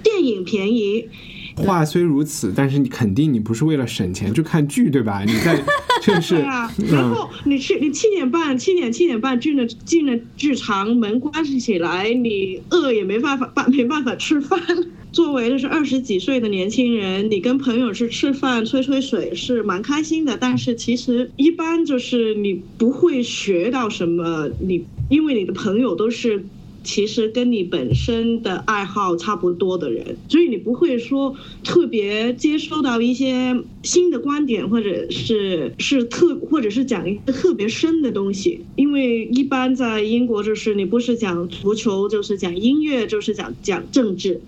[SPEAKER 4] 电影便宜，
[SPEAKER 2] 话虽如此，但是你肯定你不是为了省钱去看剧，对吧？你在 [laughs] 这是
[SPEAKER 4] 对啊，然
[SPEAKER 2] 嗯，
[SPEAKER 4] 后你去，你七点半、七点、七点半进了进了剧场，门关起来，你饿也没办法办，没办法吃饭。作为就是二十几岁的年轻人，你跟朋友去吃饭、吹吹水是蛮开心的，但是其实一般就是你不会学到什么，你因为你的朋友都是其实跟你本身的爱好差不多的人，所以你不会说特别接收到一些新的观点，或者是是特，或者是讲一个特别深的东西。因为一般在英国，就是你不是讲足球，就是讲音乐，就是讲讲政治。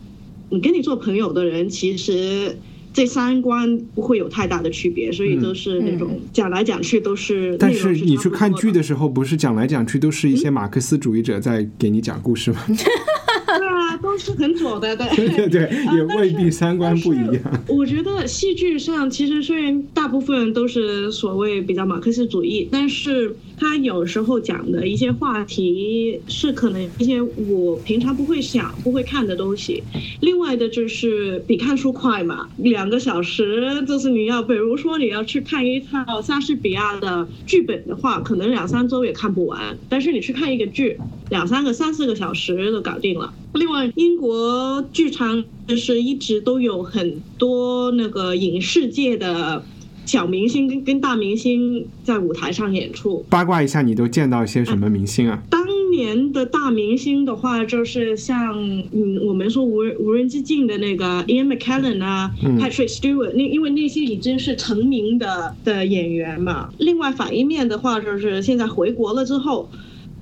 [SPEAKER 4] 你跟你做朋友的人，其实。这三观不会有太大的区别，所以都是那种讲来讲去都是。
[SPEAKER 2] 但是你去看剧的时候，不是讲来讲去都是一些马克思主义者在给你讲故事吗？[laughs]
[SPEAKER 4] 对啊，都是很左的，对 [laughs]
[SPEAKER 2] 对对，也未必三观不一样。
[SPEAKER 4] 我觉得戏剧上其实虽然大部分都是所谓比较马克思主义，但是。他有时候讲的一些话题是可能一些我平常不会想、不会看的东西。另外的就是比看书快嘛，两个小时就是你要，比如说你要去看一套莎士比亚的剧本的话，可能两三周也看不完。但是你去看一个剧，两三个、三四个小时就搞定了。另外，英国剧场就是一直都有很多那个影视界的。小明星跟跟大明星在舞台上演出，
[SPEAKER 2] 八卦一下，你都见到一些什么明星啊？
[SPEAKER 4] 当年的大明星的话，就是像嗯，我们说无人无人之境的那个 Ian McKellen 啊，Patrick Stewart，那因为那些已经是成名的的演员嘛。另外反一面的话，就是现在回国了之后。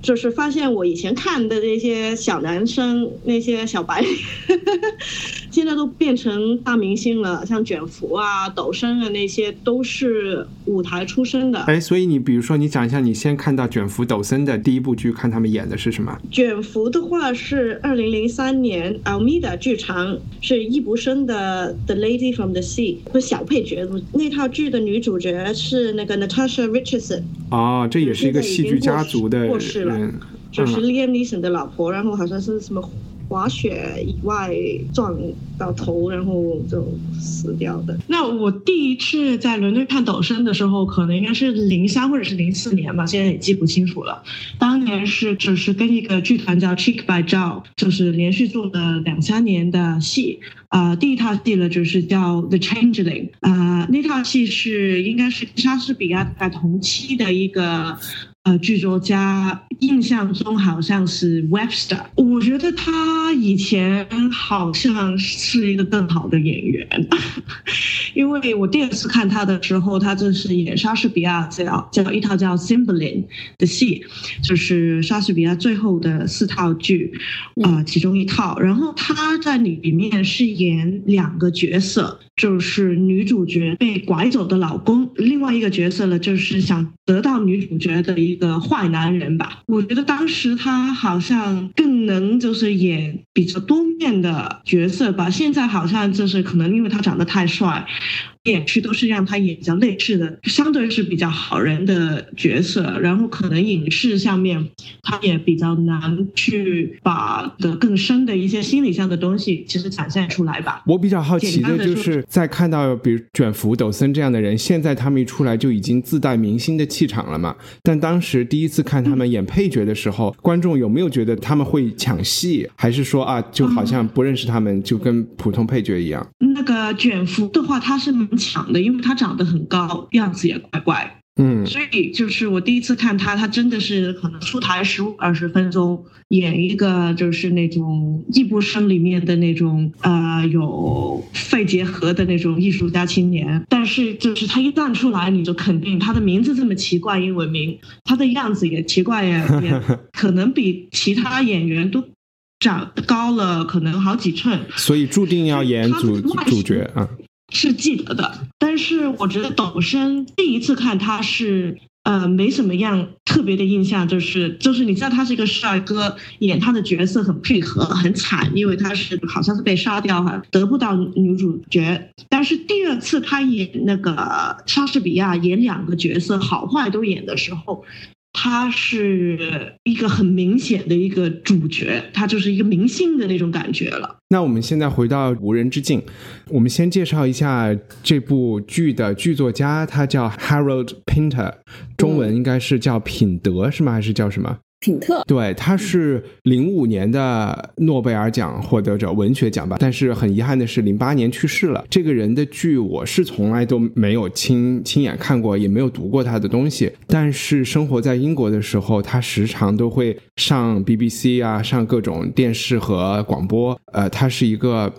[SPEAKER 4] 就是发现我以前看的那些小男生，那些小白，[laughs] 现在都变成大明星了，像卷福啊、抖森啊，那些都是舞台出身的。
[SPEAKER 2] 哎，所以你比如说，你讲一下你先看到卷福、抖森的第一部剧，看他们演的是什么？
[SPEAKER 4] 卷福的话是二零零三年 Almeida 剧场，是易卜生的《The Lady from the Sea》，是小配角。那套剧的女主角是那个 Natasha Richardson。
[SPEAKER 2] 哦，这也是一个戏剧家族的
[SPEAKER 4] 过世了。就是 Liam Neeson 的老婆，然后好像是什么滑雪以外撞到头，然后就死掉的。那我第一次在伦敦看抖森的时候，可能应该是零三或者是零四年吧，现在也记不清楚了。当年是只是跟一个剧团叫 Cheek by Jowl，就是连续做了两三年的戏。啊，第一套戏呢就是叫 The Changeling，啊，那套戏是应该是莎士比亚在同期的一个。呃，剧作家印象中好像是 Webster，我觉得他以前好像是一个更好的演员，[laughs] 因为我第二次看他的时候，他就是演莎士比亚叫叫一套叫 Cymbeline 的戏，就是莎士比亚最后的四套剧啊其中一套，然后他在里面是演两个角色，就是女主角被拐走的老公，另外一个角色呢就是想得到女主角的一。个坏男人吧，我觉得当时他好像更能就是演比较多面的角色吧。现在好像就是可能因为他长得太帅。演去都是让他演比较类似的，相对是比较好人的角色，然后可能影视上面他也比较难去把的更深的一些心理上的东西其实展现出来吧。
[SPEAKER 2] 我比较好奇的就是在看到比如卷福、抖森这样的人，现在他们一出来就已经自带明星的气场了嘛？但当时第一次看他们演配角的时候，观众有没有觉得他们会抢戏，还是说啊就好像不认识他们，就跟普通配角一样？
[SPEAKER 4] 那个卷福的话，他是。蛮强的，因为他长得很高，样子也怪怪，
[SPEAKER 2] 嗯，
[SPEAKER 4] 所以就是我第一次看他，他真的是可能出台十五二十分钟，演一个就是那种易卜生里面的那种呃有肺结核的那种艺术家青年，但是就是他一站出来，你就肯定他的名字这么奇怪英文名，他的样子也奇怪呀，也 [laughs] 可能比其他演员都长高了可能好几寸，
[SPEAKER 2] 所以注定要演主主角啊。
[SPEAKER 4] 是记得的，但是我觉得董生第一次看他是呃没什么样特别的印象，就是就是你知道他是一个帅哥，演他的角色很配合很惨，因为他是好像是被杀掉哈，得不到女主角。但是第二次他演那个莎士比亚演两个角色好坏都演的时候。他是一个很明显的一个主角，他就是一个明星的那种感觉了。
[SPEAKER 2] 那我们现在回到《无人之境》，我们先介绍一下这部剧的剧作家，他叫 Harold Pinter，中文应该是叫品德是吗？还是叫什么？
[SPEAKER 5] 品特，
[SPEAKER 2] 对，他是零五年的诺贝尔奖获得者，文学奖吧。但是很遗憾的是，零八年去世了。这个人的剧我是从来都没有亲亲眼看过，也没有读过他的东西。但是生活在英国的时候，他时常都会上 BBC 啊，上各种电视和广播。呃，他是一个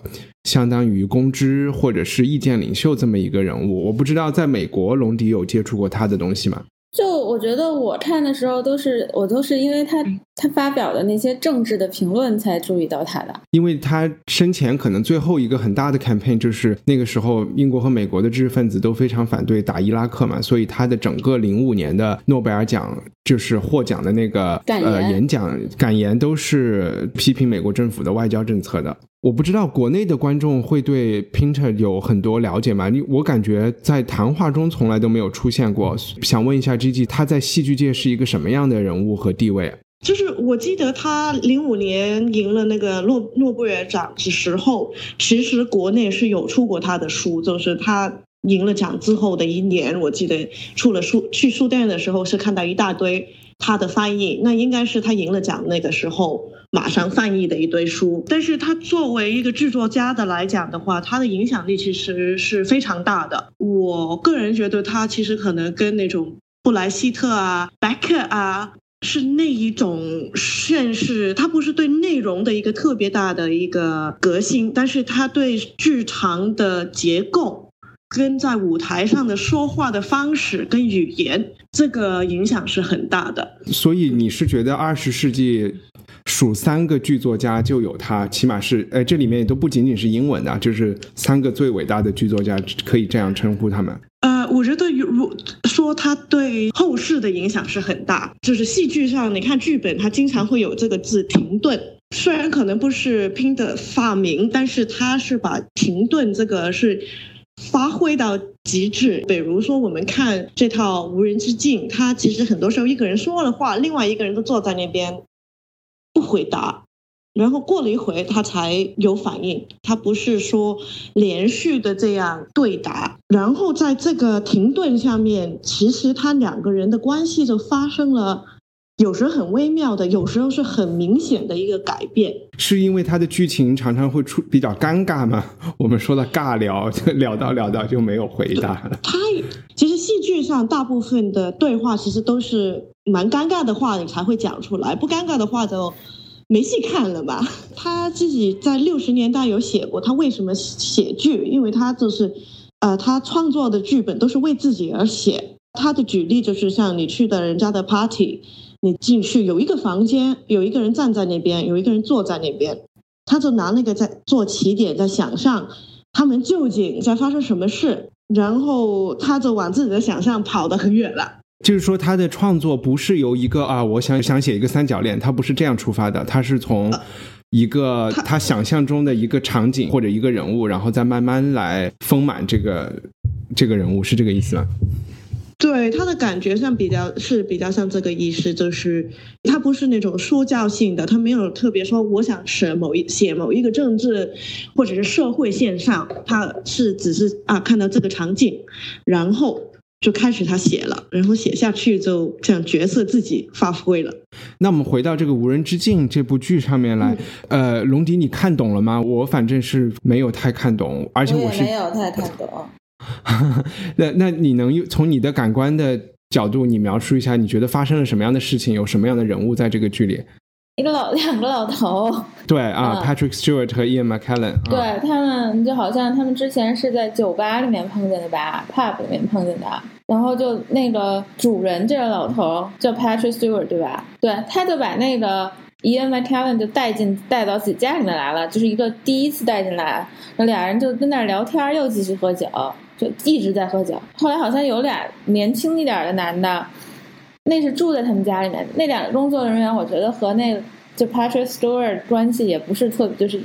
[SPEAKER 2] 相当于公知或者是意见领袖这么一个人物。我不知道在美国龙迪有接触过他的东西吗？
[SPEAKER 5] 就我觉得我看的时候都是我都是因为他他发表的那些政治的评论才注意到他的，
[SPEAKER 2] 因为他生前可能最后一个很大的 campaign 就是那个时候英国和美国的知识分子都非常反对打伊拉克嘛，所以他的整个零五年的诺贝尔奖就是获奖的那个呃演讲感言都是批评美国政府的外交政策的。我不知道国内的观众会对 Pinter 有很多了解吗？你我感觉在谈话中从来都没有出现过。想问一下 Gigi，他在戏剧界是一个什么样的人物和地位？
[SPEAKER 4] 就是我记得他零五年赢了那个诺诺贝尔奖的时候，其实国内是有出过他的书，就是他赢了奖之后的一年，我记得出了书，去书店的时候是看到一大堆他的翻译，那应该是他赢了奖那个时候。马上翻译的一堆书，但是他作为一个制作家的来讲的话，他的影响力其实是非常大的。我个人觉得他其实可能跟那种布莱希特啊、白克啊是那一种甚是，他不是对内容的一个特别大的一个革新，但是他对剧场的结构跟在舞台上的说话的方式跟语言，这个影响是很大的。
[SPEAKER 2] 所以你是觉得二十世纪？数三个剧作家就有他，起码是，哎，这里面也都不仅仅是英文的，就是三个最伟大的剧作家，可以这样称呼他们。
[SPEAKER 4] 呃，我觉得如说他对后世的影响是很大，就是戏剧上，你看剧本，他经常会有这个字停顿，虽然可能不是拼的发明，但是他是把停顿这个是发挥到极致。比如说我们看这套《无人之境》，他其实很多时候一个人说了话，另外一个人都坐在那边。不回答，然后过了一会他才有反应。他不是说连续的这样对答，然后在这个停顿下面，其实他两个人的关系就发生了，有时候很微妙的，有时候是很明显的一个改变。
[SPEAKER 2] 是因为他的剧情常常会出比较尴尬吗？[laughs] 我们说的尬聊，[laughs] 聊到聊到就没有回答了。
[SPEAKER 4] 他其实戏剧上大部分的对话其实都是。蛮尴尬的话，你才会讲出来；不尴尬的话，就没戏看了吧。[laughs] 他自己在六十年代有写过，他为什么写剧？因为他就是，呃，他创作的剧本都是为自己而写。他的举例就是，像你去的人家的 party，你进去有一个房间，有一个人站在那边，有一个人坐在那边，他就拿那个在做起点，在想象他们究竟在发生什么事，然后他就往自己的想象跑得很远了。
[SPEAKER 2] 就是说，他的创作不是由一个啊，我想想写一个三角恋，他不是这样出发的，他是从一个他想象中的一个场景或者一个人物，然后再慢慢来丰满这个这个人物，是这个意思吗？
[SPEAKER 4] 对，他的感觉上比较是比较像这个意思，就是他不是那种说教性的，他没有特别说我想写某一写某一个政治或者是社会现象，他是只是啊看到这个场景，然后。就开始他写了，然后写下去就这样角色自己发挥了。
[SPEAKER 2] 那我们回到这个《无人之境》这部剧上面来，呃，龙迪，你看懂了吗？我反正是没有太看懂，而且我是
[SPEAKER 5] 没有太看懂。[laughs]
[SPEAKER 2] 那那你能从你的感官的角度，你描述一下，你觉得发生了什么样的事情，有什么样的人物在这个剧里？
[SPEAKER 5] 一个老两个老头，
[SPEAKER 2] 对啊，Patrick Stewart 和 Ian McKellen，
[SPEAKER 5] 对他们就好像他们之前是在酒吧里面碰见的吧，pub 里面碰见的，然后就那个主人这个老头叫 Patrick Stewart 对吧？对，他就把那个 Ian McKellen 就带进带到自己家里面来了，就是一个第一次带进来，那俩人就跟那聊天，又继续喝酒，就一直在喝酒。后来好像有俩年轻一点的男的。那是住在他们家里面，那两个工作人员，我觉得和那就 Patrick Stewart 关系也不是特别，就是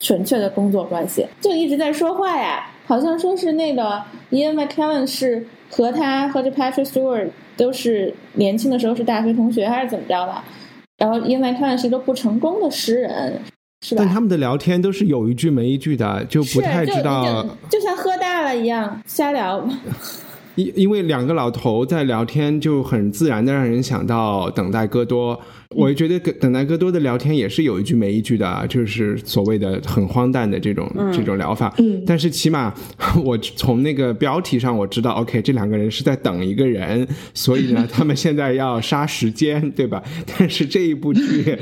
[SPEAKER 5] 纯粹的工作关系，就一直在说话呀。好像说是那个 Ian McKellen 是和他和这 Patrick Stewart 都是年轻的时候是大学同学还是怎么着的？然后 Ian McKellen 是一个不成功的诗人，是吧？
[SPEAKER 2] 但他们的聊天都是有一句没一句的，就不太知道，
[SPEAKER 5] 就像喝大了一样瞎聊。[laughs]
[SPEAKER 2] 因因为两个老头在聊天，就很自然的让人想到等待戈多。我觉得跟等待戈多的聊天也是有一句没一句的啊，就是所谓的很荒诞的这种这种疗法。
[SPEAKER 4] 嗯
[SPEAKER 2] 但是起码我从那个标题上我知道，OK，这两个人是在等一个人，所以呢，他们现在要杀时间，对吧？[laughs] 但是这一部剧。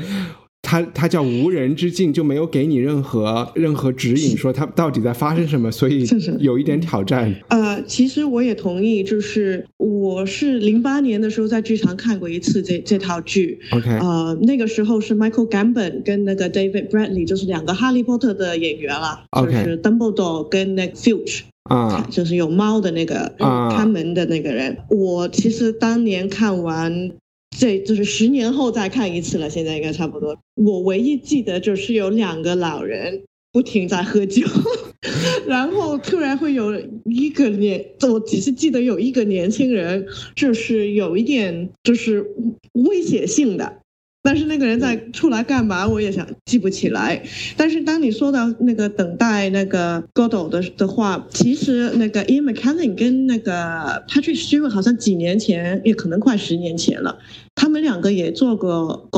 [SPEAKER 2] 它它叫无人之境，就没有给你任何任何指引，说它到底在发生什么，所以有一点挑战。
[SPEAKER 4] 呃，其实我也同意，就是我是零八年的时候在剧场看过一次这这套剧
[SPEAKER 2] ，OK，
[SPEAKER 4] 呃，那个时候是 Michael Gambon 跟那个 David Bradley，就是两个哈利波特的演员了
[SPEAKER 2] OK
[SPEAKER 4] 就是 Dumbledore 跟那个 Filch，
[SPEAKER 2] 啊。
[SPEAKER 4] 就是有猫的那个
[SPEAKER 2] 啊。
[SPEAKER 4] 看门的那个人。我其实当年看完。这就是十年后再看一次了，现在应该差不多。我唯一记得就是有两个老人不停在喝酒，[laughs] 然后突然会有一个年，我只是记得有一个年轻人，就是有一点就是危险性的，但是那个人在出来干嘛，我也想记不起来。但是当你说到那个等待那个 Godot 的的话，其实那个 Ian McKellen 跟那个 Patrick Stewart 好像几年前，也可能快十年前了，他们两个也做过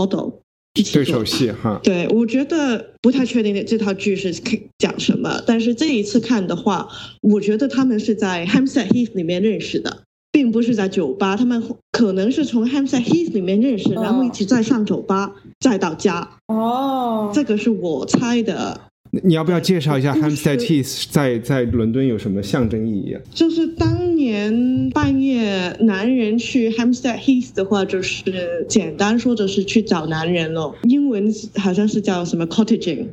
[SPEAKER 4] 起
[SPEAKER 2] 对手戏哈，
[SPEAKER 4] 对，我觉得不太确定这套剧是讲什么，但是这一次看的话，我觉得他们是在 Hampstead Heath 里面认识的，并不是在酒吧，他们可能是从 Hampstead Heath 里面认识，然后一起再上酒吧，再到家，
[SPEAKER 5] 哦，
[SPEAKER 4] 这个是我猜的。
[SPEAKER 2] 你要不要介绍一下 Hampstead Heath 在在伦敦有什么象征意义啊？
[SPEAKER 4] 就是当年半夜男人去 Hampstead Heath 的话，就是简单说就是去找男人咯。英文好像是叫什么 cottaging。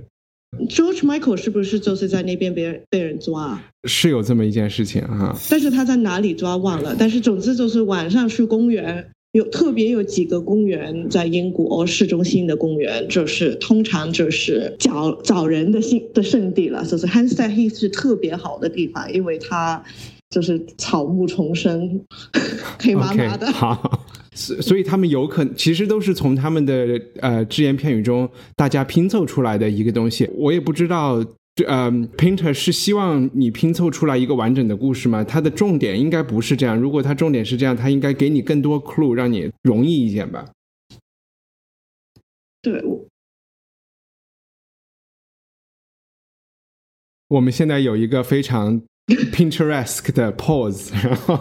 [SPEAKER 4] George Michael 是不是就是在那边被人被人抓啊？
[SPEAKER 2] 是有这么一件事情哈。
[SPEAKER 4] 但是他在哪里抓忘了。但是总之就是晚上去公园，有特别有几个公园在英国市中心的公园，就是通常就是找找人的圣的圣地了。就是 Hampstead Heath 是特别好的地方，因为它就是草木丛生，[laughs] 黑麻麻的。
[SPEAKER 2] 好，所所以他们有可能其实都是从他们的呃只言片语中大家拼凑出来的一个东西。我也不知道。这呃，Painter 是希望你拼凑出来一个完整的故事吗？它的重点应该不是这样。如果它重点是这样，它应该给你更多 clue，让你容易一点吧。
[SPEAKER 4] 对，我
[SPEAKER 2] 我们现在有一个非常 [laughs] Pinterest 的 pause，然后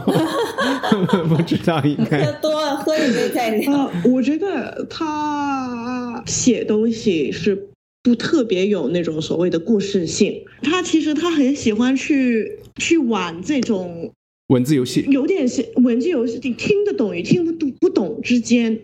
[SPEAKER 2] 不知道应该
[SPEAKER 5] 喝多了，喝一杯再聊。
[SPEAKER 4] 呃，我觉得他写东西是不特别有那种所谓的故事性，他其实他很喜欢去去玩这种
[SPEAKER 2] 文字游戏。
[SPEAKER 4] 有点像文字游戏，你听得懂与听不懂不懂之间。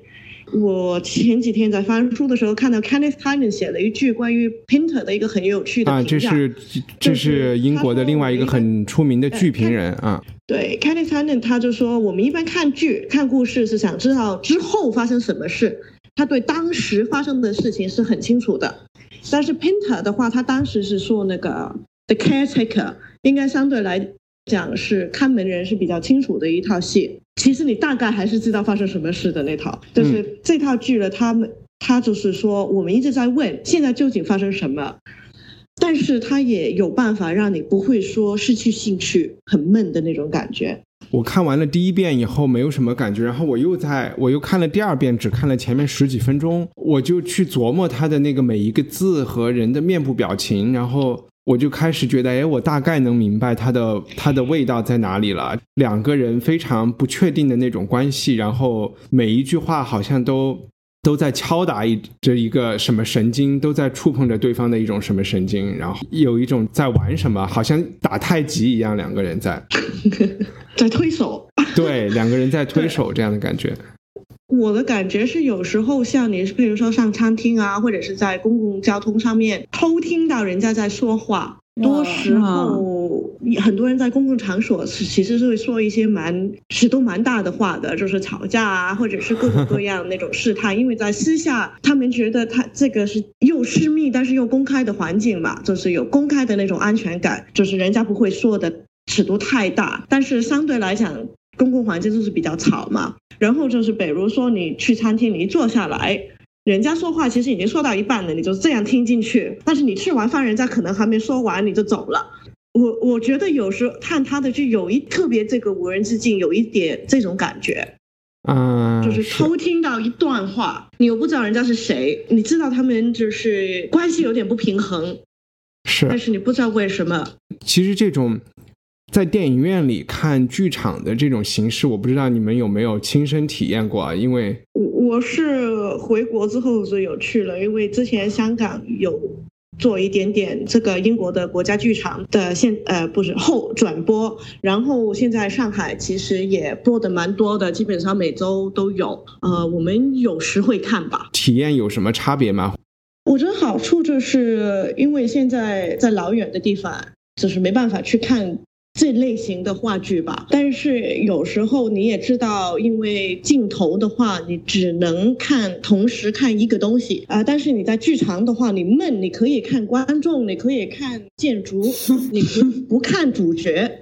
[SPEAKER 4] 我前几天在翻书的时候看到 Kenneth Tynan 写了一句关于 Pinter 的一个很有趣的
[SPEAKER 2] 啊，这。是这是英国的另外一个很出名的剧评人啊。
[SPEAKER 4] 对 Kenneth Tynan 他就说，我们一般看剧、看故事是想知道之后发生什么事，他对当时发生的事情是很清楚的。但是 Pinter 的话，他当时是说那个 The Caretaker 应该相对来讲是看门人是比较清楚的一套戏。其实你大概还是知道发生什么事的那套，就是这套剧了。他们他就是说，我们一直在问现在究竟发生什么，但是他也有办法让你不会说失去兴趣、很闷的那种感觉。
[SPEAKER 2] 我看完了第一遍以后没有什么感觉，然后我又在我又看了第二遍，只看了前面十几分钟，我就去琢磨他的那个每一个字和人的面部表情，然后我就开始觉得，哎，我大概能明白它的它的味道在哪里了。两个人非常不确定的那种关系，然后每一句话好像都。都在敲打一着一个什么神经，都在触碰着对方的一种什么神经，然后有一种在玩什么，好像打太极一样，两个人在 [laughs]
[SPEAKER 4] 在推手。
[SPEAKER 2] 对，两个人在推手这样的感觉。
[SPEAKER 4] 我的感觉是，有时候像你，比如说上餐厅啊，或者是在公共交通上面偷听到人家在说话，多时候很多人在公共场所是其实是会说一些蛮尺度蛮大的话的，就是吵架啊，或者是各种各样那种试探，因为在私下他们觉得他这个是又私密但是又公开的环境嘛，就是有公开的那种安全感，就是人家不会说的尺度太大，但是相对来讲。公共环境就是比较吵嘛，然后就是比如说你去餐厅，你一坐下来，人家说话其实已经说到一半了，你就这样听进去，但是你吃完饭，人家可能还没说完你就走了，我我觉得有时候看他的剧有一特别这个无人之境，有一点这种感觉，
[SPEAKER 2] 嗯，
[SPEAKER 4] 就是。偷听到一段话，你又不知道人家是谁，你知道他们就是关系有点不平衡，
[SPEAKER 2] 是。
[SPEAKER 4] 但是你不知道为什么。
[SPEAKER 2] 其实这种在电影院里看剧场的这种形式，我不知道你们有没有亲身体验过啊？因为
[SPEAKER 4] 我我是回国之后就有去了，因为之前香港有做一点点这个英国的国家剧场的现呃不是后转播，然后现在上海其实也播的蛮多的，基本上每周都有。呃，我们有时会看吧。
[SPEAKER 2] 体验有什么差别吗？
[SPEAKER 4] 我觉得好处就是因为现在在老远的地方，就是没办法去看这类型的话剧吧。但是有时候你也知道，因为镜头的话，你只能看同时看一个东西啊、但是你在剧场的话，你闷，你可以看观众，你可以看建筑，[laughs] 你不不看主角。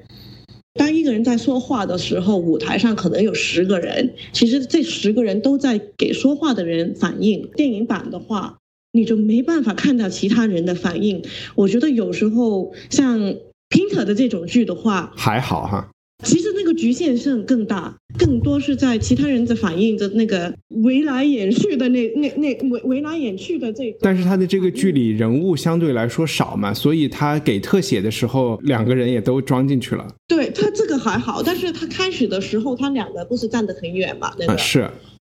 [SPEAKER 4] 当一个人在说话的时候，舞台上可能有十个人，其实这十个人都在给说话的人反应。电影版的话，你就没办法看到其他人的反应。我觉得有时候像 Pinter 的这种剧的话，
[SPEAKER 2] 还好哈，
[SPEAKER 4] 其实那个局限性更大，更多是在其他人的反应的那个围来掩去的那那那围围来掩去的这个。
[SPEAKER 2] 但是他的这个剧里人物相对来说少嘛，所以他给特写的时候，两个人也都装进去了
[SPEAKER 4] 对他这个还好，但是他开始的时候，他两个不是站得很远嘛？那个、
[SPEAKER 2] 啊。是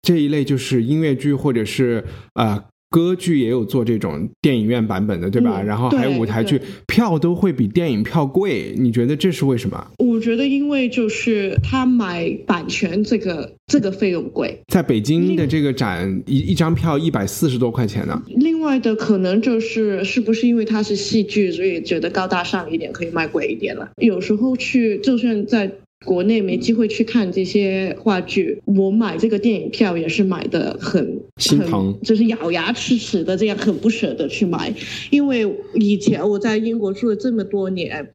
[SPEAKER 2] 这一类就是音乐剧或者是呃歌剧也有做这种电影院版本的，对吧？
[SPEAKER 4] 嗯
[SPEAKER 2] 然后还有舞台剧，票都会比电影票贵，你觉得这是为什么？
[SPEAKER 4] 我觉得因为就是他买版权这个这个费用贵，
[SPEAKER 2] 在北京的这个展，一一张票一百四十多块钱呢。
[SPEAKER 4] 另外的可能就是是不是因为它是戏剧，所以觉得高大上一点，可以卖贵一点了。有时候去，就算在国内没机会去看这些话剧，我买这个电影票也是买的很
[SPEAKER 2] 心疼
[SPEAKER 4] 很就是咬牙切齿的这样，很不舍得去买，因为以前我在英国住了这么多年，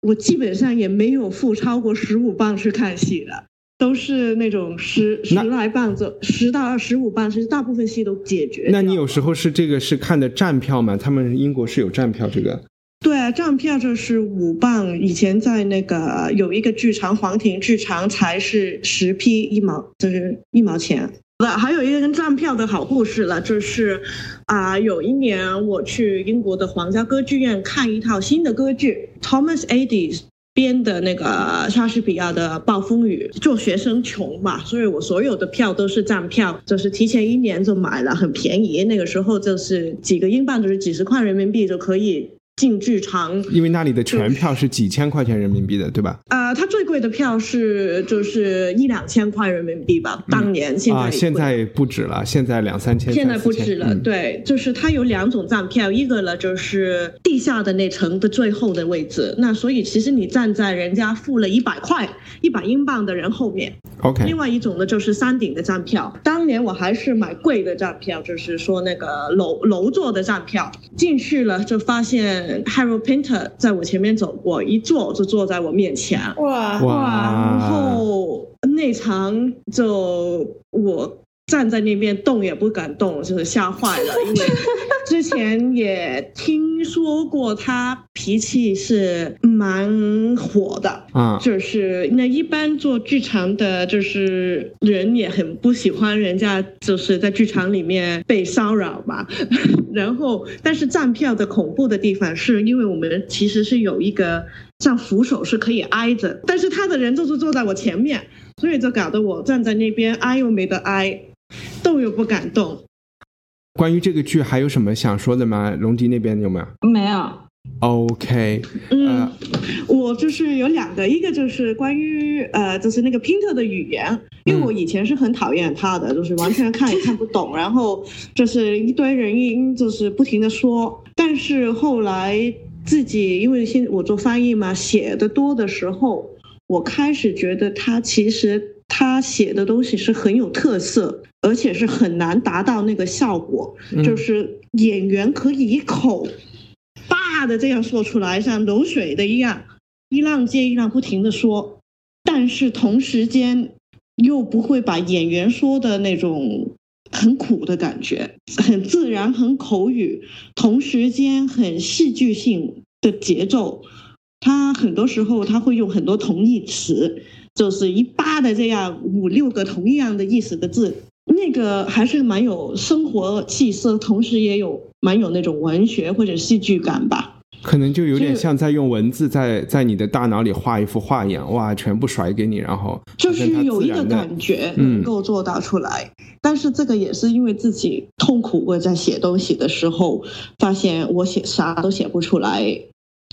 [SPEAKER 4] 我基本上也没有付超过十五磅去看戏的。都是那种十十来磅，左十到二十五磅，其实大部分戏都解决。
[SPEAKER 2] 那你有时候是这个是看的站票吗？他们英国是有站票这个。
[SPEAKER 4] 对啊，站票就是五磅，以前在那个有一个剧场皇庭剧场才是十批一毛，就是一毛钱。那还有一个跟站票的好故事了，就是啊、有一年我去英国的皇家歌剧院看一套新的歌剧，Thomas a d i s 编的那个莎士比亚的《暴风雨》，做学生穷嘛，所以我所有的票都是站票，就是提前一年就买了，很便宜。那个时候就是几个英镑，就是几十块人民币就可以进剧场。
[SPEAKER 2] 因为那里的全票是几千块钱人民币的，对吧？
[SPEAKER 4] 呃、它最贵的票是就是一两千块人民币吧，当年现在
[SPEAKER 2] 啊，现在不止了，现在两三千，
[SPEAKER 4] 现在不止了，
[SPEAKER 2] 嗯。
[SPEAKER 4] 对，就是它有两种站票，一个呢就是地下的那层的最后的位置，那所以其实你站在人家付了一百块、一百英镑的人后面
[SPEAKER 2] ，OK，
[SPEAKER 4] 另外一种呢就是山顶的站票，当年我还是买贵的站票，就是说那个楼楼座的站票，进去了就发现 Harold Pinter 在我前面走过，一坐就坐在我面前，
[SPEAKER 5] 哇。
[SPEAKER 2] 哇。
[SPEAKER 4] 然后那场就我站在那边动也不敢动，就是吓坏了，因为之前也听说过他脾气是蛮火的。
[SPEAKER 2] 啊，
[SPEAKER 4] 就是那一般做剧场的，就是人也很不喜欢人家就是在剧场里面被骚扰吧。[laughs] 然后，但是站票的恐怖的地方是因为我们其实是有一个像扶手是可以挨着，但是他的人就是坐在我前面，所以就搞得我站在那边挨又没得挨，动又不敢动。
[SPEAKER 2] 关于这个剧还有什么想说的吗？龙迪那边有没有
[SPEAKER 5] 没有
[SPEAKER 2] ，？OK，
[SPEAKER 4] 嗯
[SPEAKER 2] 呃，
[SPEAKER 4] 我就是有两个，一个就是关于呃，就是那个 Pinter 的语言，因为我以前是很讨厌他的，就是完全看也看不懂，然后就是一堆人音，就是不停的说。但是后来自己因为现我做翻译嘛，写的多的时候，我开始觉得他其实他写的东西是很有特色，而且是很难达到那个效果，
[SPEAKER 2] 嗯
[SPEAKER 4] 就是演员可以一口。叭的这样说出来，像流水的一样，一浪接一浪不停的说，但是同时间又不会把演员说的那种很苦的感觉，很自然，很口语，同时间很戏剧性的节奏，他很多时候他会用很多同义词，就是一扒的这样五六个同样的意思的字，那个还是蛮有生活气息，同时也有蛮有那种文学或者戏剧感吧。
[SPEAKER 2] 可能就有点像在用文字在在你的大脑里画一幅画一样，哇，全部甩给你，然后
[SPEAKER 4] 就是有一个感觉
[SPEAKER 2] 嗯
[SPEAKER 4] 能够做到出来，但是这个也是因为自己痛苦过，在写东西的时候，发现我写啥都写不出来，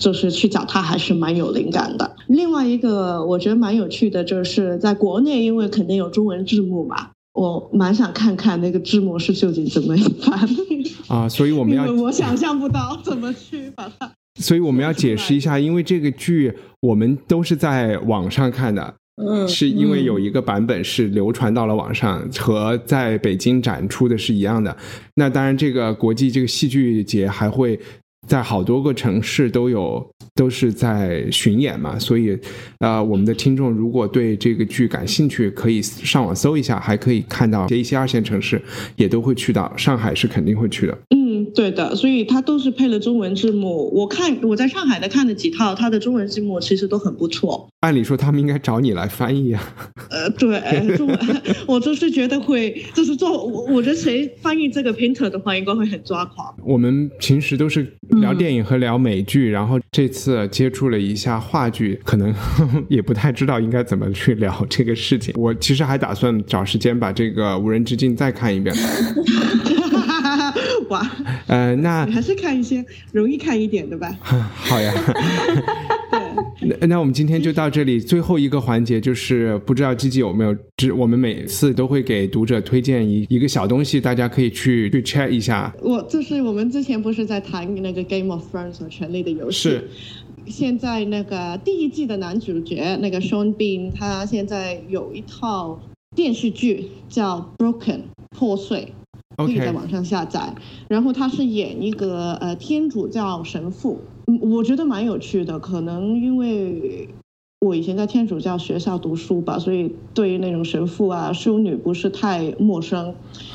[SPEAKER 4] 就是去找他还是蛮有灵感的。另外一个我觉得蛮有趣的，就是在国内，因为肯定有中文字幕嘛。我蛮想看看那个字幕是究竟怎么翻，[laughs]
[SPEAKER 2] 啊，所以我们要 [laughs]
[SPEAKER 4] 我想象不到怎么去把它。[laughs]
[SPEAKER 2] 所以我们要解释一下，因为这个剧我们都是在网上看的，
[SPEAKER 5] 嗯，
[SPEAKER 2] 是因为有一个版本是流传到了网上，和在北京展出的是一样的。那当然，这个国际这个戏剧节还会在好多个城市都有都是在巡演嘛，所以呃，我们的听众如果对这个剧感兴趣，可以上网搜一下，还可以看到一些二线城市也都会去到，上海是肯定会去的。
[SPEAKER 4] 嗯，对的，所以它都是配了中文字幕。我看我在上海的看了几套，它的中文字幕其实都很不错。
[SPEAKER 2] 按理说他们应该找你来翻译啊。
[SPEAKER 4] 呃，对，中文 [laughs] 我就是觉得会，就是做我我觉得谁翻译这个 Painter 的话，应该会很抓狂。
[SPEAKER 2] 我们平时都是聊电影和聊美剧，然后这次接触了一下话剧，可能 [laughs] 也不太知道应该怎么去聊这个事情。我其实还打算找时间把这个《无人之境》再看一遍。
[SPEAKER 4] 哇，
[SPEAKER 2] 呃，那 [laughs]
[SPEAKER 4] 你还是看一些容易看一点的吧。[laughs]
[SPEAKER 2] 好呀。[laughs]
[SPEAKER 4] 对，
[SPEAKER 2] 那那我们今天就到这里，最后一个环节就是不知道吉吉有没有只，我们每次都会给读者推荐一一个小东西，大家可以去去 check 一下。
[SPEAKER 4] 我就是我们之前不是在谈那个 Game of Thrones 和权力的游戏，
[SPEAKER 2] 是
[SPEAKER 4] 现在那个第一季的男主角那个 Sean Bean，他现在有一套电视剧叫 Broken 破碎。可以在网上下载。然后他是演一个呃天主教神父，嗯我觉得蛮有趣的。可能因为我以前在天主教学校读书吧，所以对于那种神父啊、修女不是太陌生。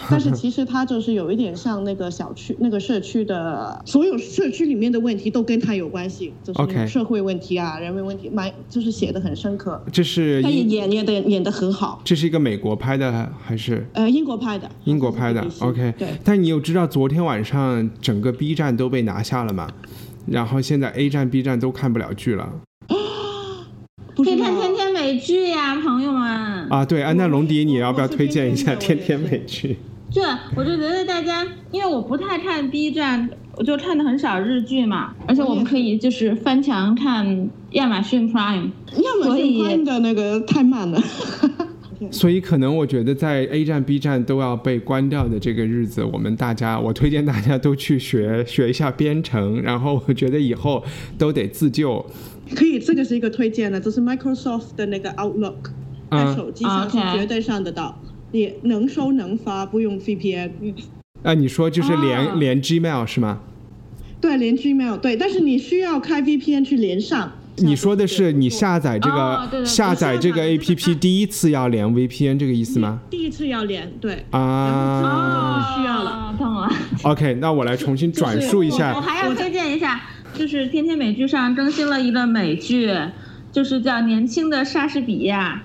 [SPEAKER 4] 但是 [laughs] 其实他就是有一点像那个小区、那个社区的所有社区里面的问题都跟他有关系，就是那
[SPEAKER 2] OK
[SPEAKER 4] 种社会问题啊、人文问题，蛮就是写的很深刻。
[SPEAKER 2] 这是
[SPEAKER 4] 他也，演演的演的很好，
[SPEAKER 2] 这是一个美国拍的还是？
[SPEAKER 4] 呃，英国拍的，
[SPEAKER 2] 英国拍的
[SPEAKER 4] 好像是
[SPEAKER 2] BBC，OK。
[SPEAKER 4] 对。
[SPEAKER 2] 但你有知道昨天晚上整个 B 站都被拿下了吗？然后现在 A 站、B 站都看不了剧了
[SPEAKER 3] 可以看
[SPEAKER 4] 吗
[SPEAKER 3] 天天美剧呀，朋友们。
[SPEAKER 2] 啊！对，安娜龙迪，你要不要推荐一下
[SPEAKER 4] 天
[SPEAKER 2] 天美剧？
[SPEAKER 3] 这我就觉得大家，因为我不太看 B 站，我就看的很少日剧嘛，而且我们可以就是翻墙看亚马逊 Prime。
[SPEAKER 4] 亚马
[SPEAKER 3] 所以
[SPEAKER 4] 逊 Prime 的那个太慢了。[laughs]
[SPEAKER 2] 所以可能我觉得在 A 站、B 站都要被关掉的这个日子，我们大家，我推荐大家都去学学一下编程，然后我觉得以后都得自救。
[SPEAKER 4] 可以，这个是一个推荐的，这是 Microsoft 的那个 Outlook，在
[SPEAKER 2] 嗯
[SPEAKER 4] 手机上是绝对上得到，也能收能发，不用 VPN。
[SPEAKER 2] 啊，你说就是连、
[SPEAKER 3] 哦
[SPEAKER 2] 连 Gmail 是吗？
[SPEAKER 4] 对，连 Gmail 对，但是你需要开 VPN 去连上。
[SPEAKER 2] 你说的是你下载这个、
[SPEAKER 3] 哦对对对
[SPEAKER 2] 下载这个 APP 第一次要连 VPN 这个意思吗？
[SPEAKER 4] 第一次要连，对。
[SPEAKER 2] 啊
[SPEAKER 4] 不需要了
[SPEAKER 3] 哦懂了。
[SPEAKER 2] ，OK，那我来重新转述一下
[SPEAKER 3] 我
[SPEAKER 2] 下。
[SPEAKER 3] 还要推荐一下，就是天天美剧上更新了一个美剧，就是叫《年轻的莎士比亚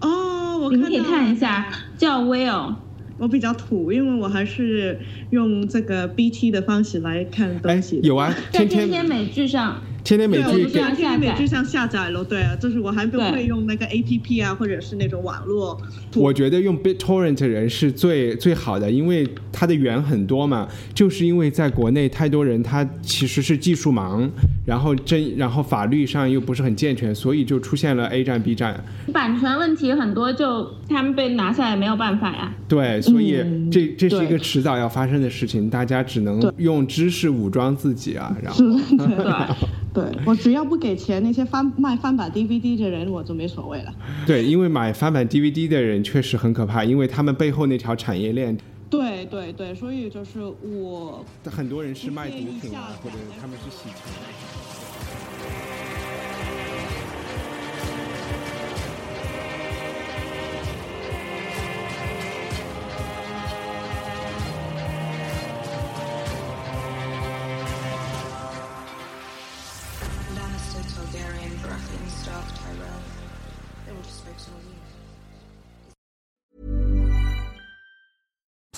[SPEAKER 4] 哦，我》，
[SPEAKER 3] 可以看一。下，叫 Will。
[SPEAKER 4] 我比较土，因为我还是用这个 BT 的方式来看
[SPEAKER 2] 哎
[SPEAKER 4] 东西，的。
[SPEAKER 2] 有啊，
[SPEAKER 3] 在
[SPEAKER 2] 天天
[SPEAKER 3] 美剧上，
[SPEAKER 2] 天天美剧给
[SPEAKER 4] 就在
[SPEAKER 3] 下载
[SPEAKER 4] 美剧上下载了，对啊，就是我还不会用那个 APP 啊，或者是那种网络。
[SPEAKER 2] 我觉得用 BitTorrent 的人是最最好的，因为它的源很多嘛。就是因为在国内太多人他其实是技术盲，然后真然后法律上又不是很健全，所以就出现了 A 站、B 站。
[SPEAKER 3] 版权问题很多，就他们被拿下来没有办法呀。
[SPEAKER 2] 对，所以
[SPEAKER 4] 嗯
[SPEAKER 2] 这这是一个迟早要发生的事情，大家只能用知识武装自己啊。然后，[laughs]
[SPEAKER 3] 对，
[SPEAKER 4] 我只要不给钱，那些翻卖翻版 DVD 的人我就没所谓了。
[SPEAKER 2] 对，因为买翻版 DVD 的人确实很可怕，因为他们背后那条产业链，
[SPEAKER 4] 对对对，所以就是我
[SPEAKER 2] 很多人是卖毒品啊，或者他们是洗钱。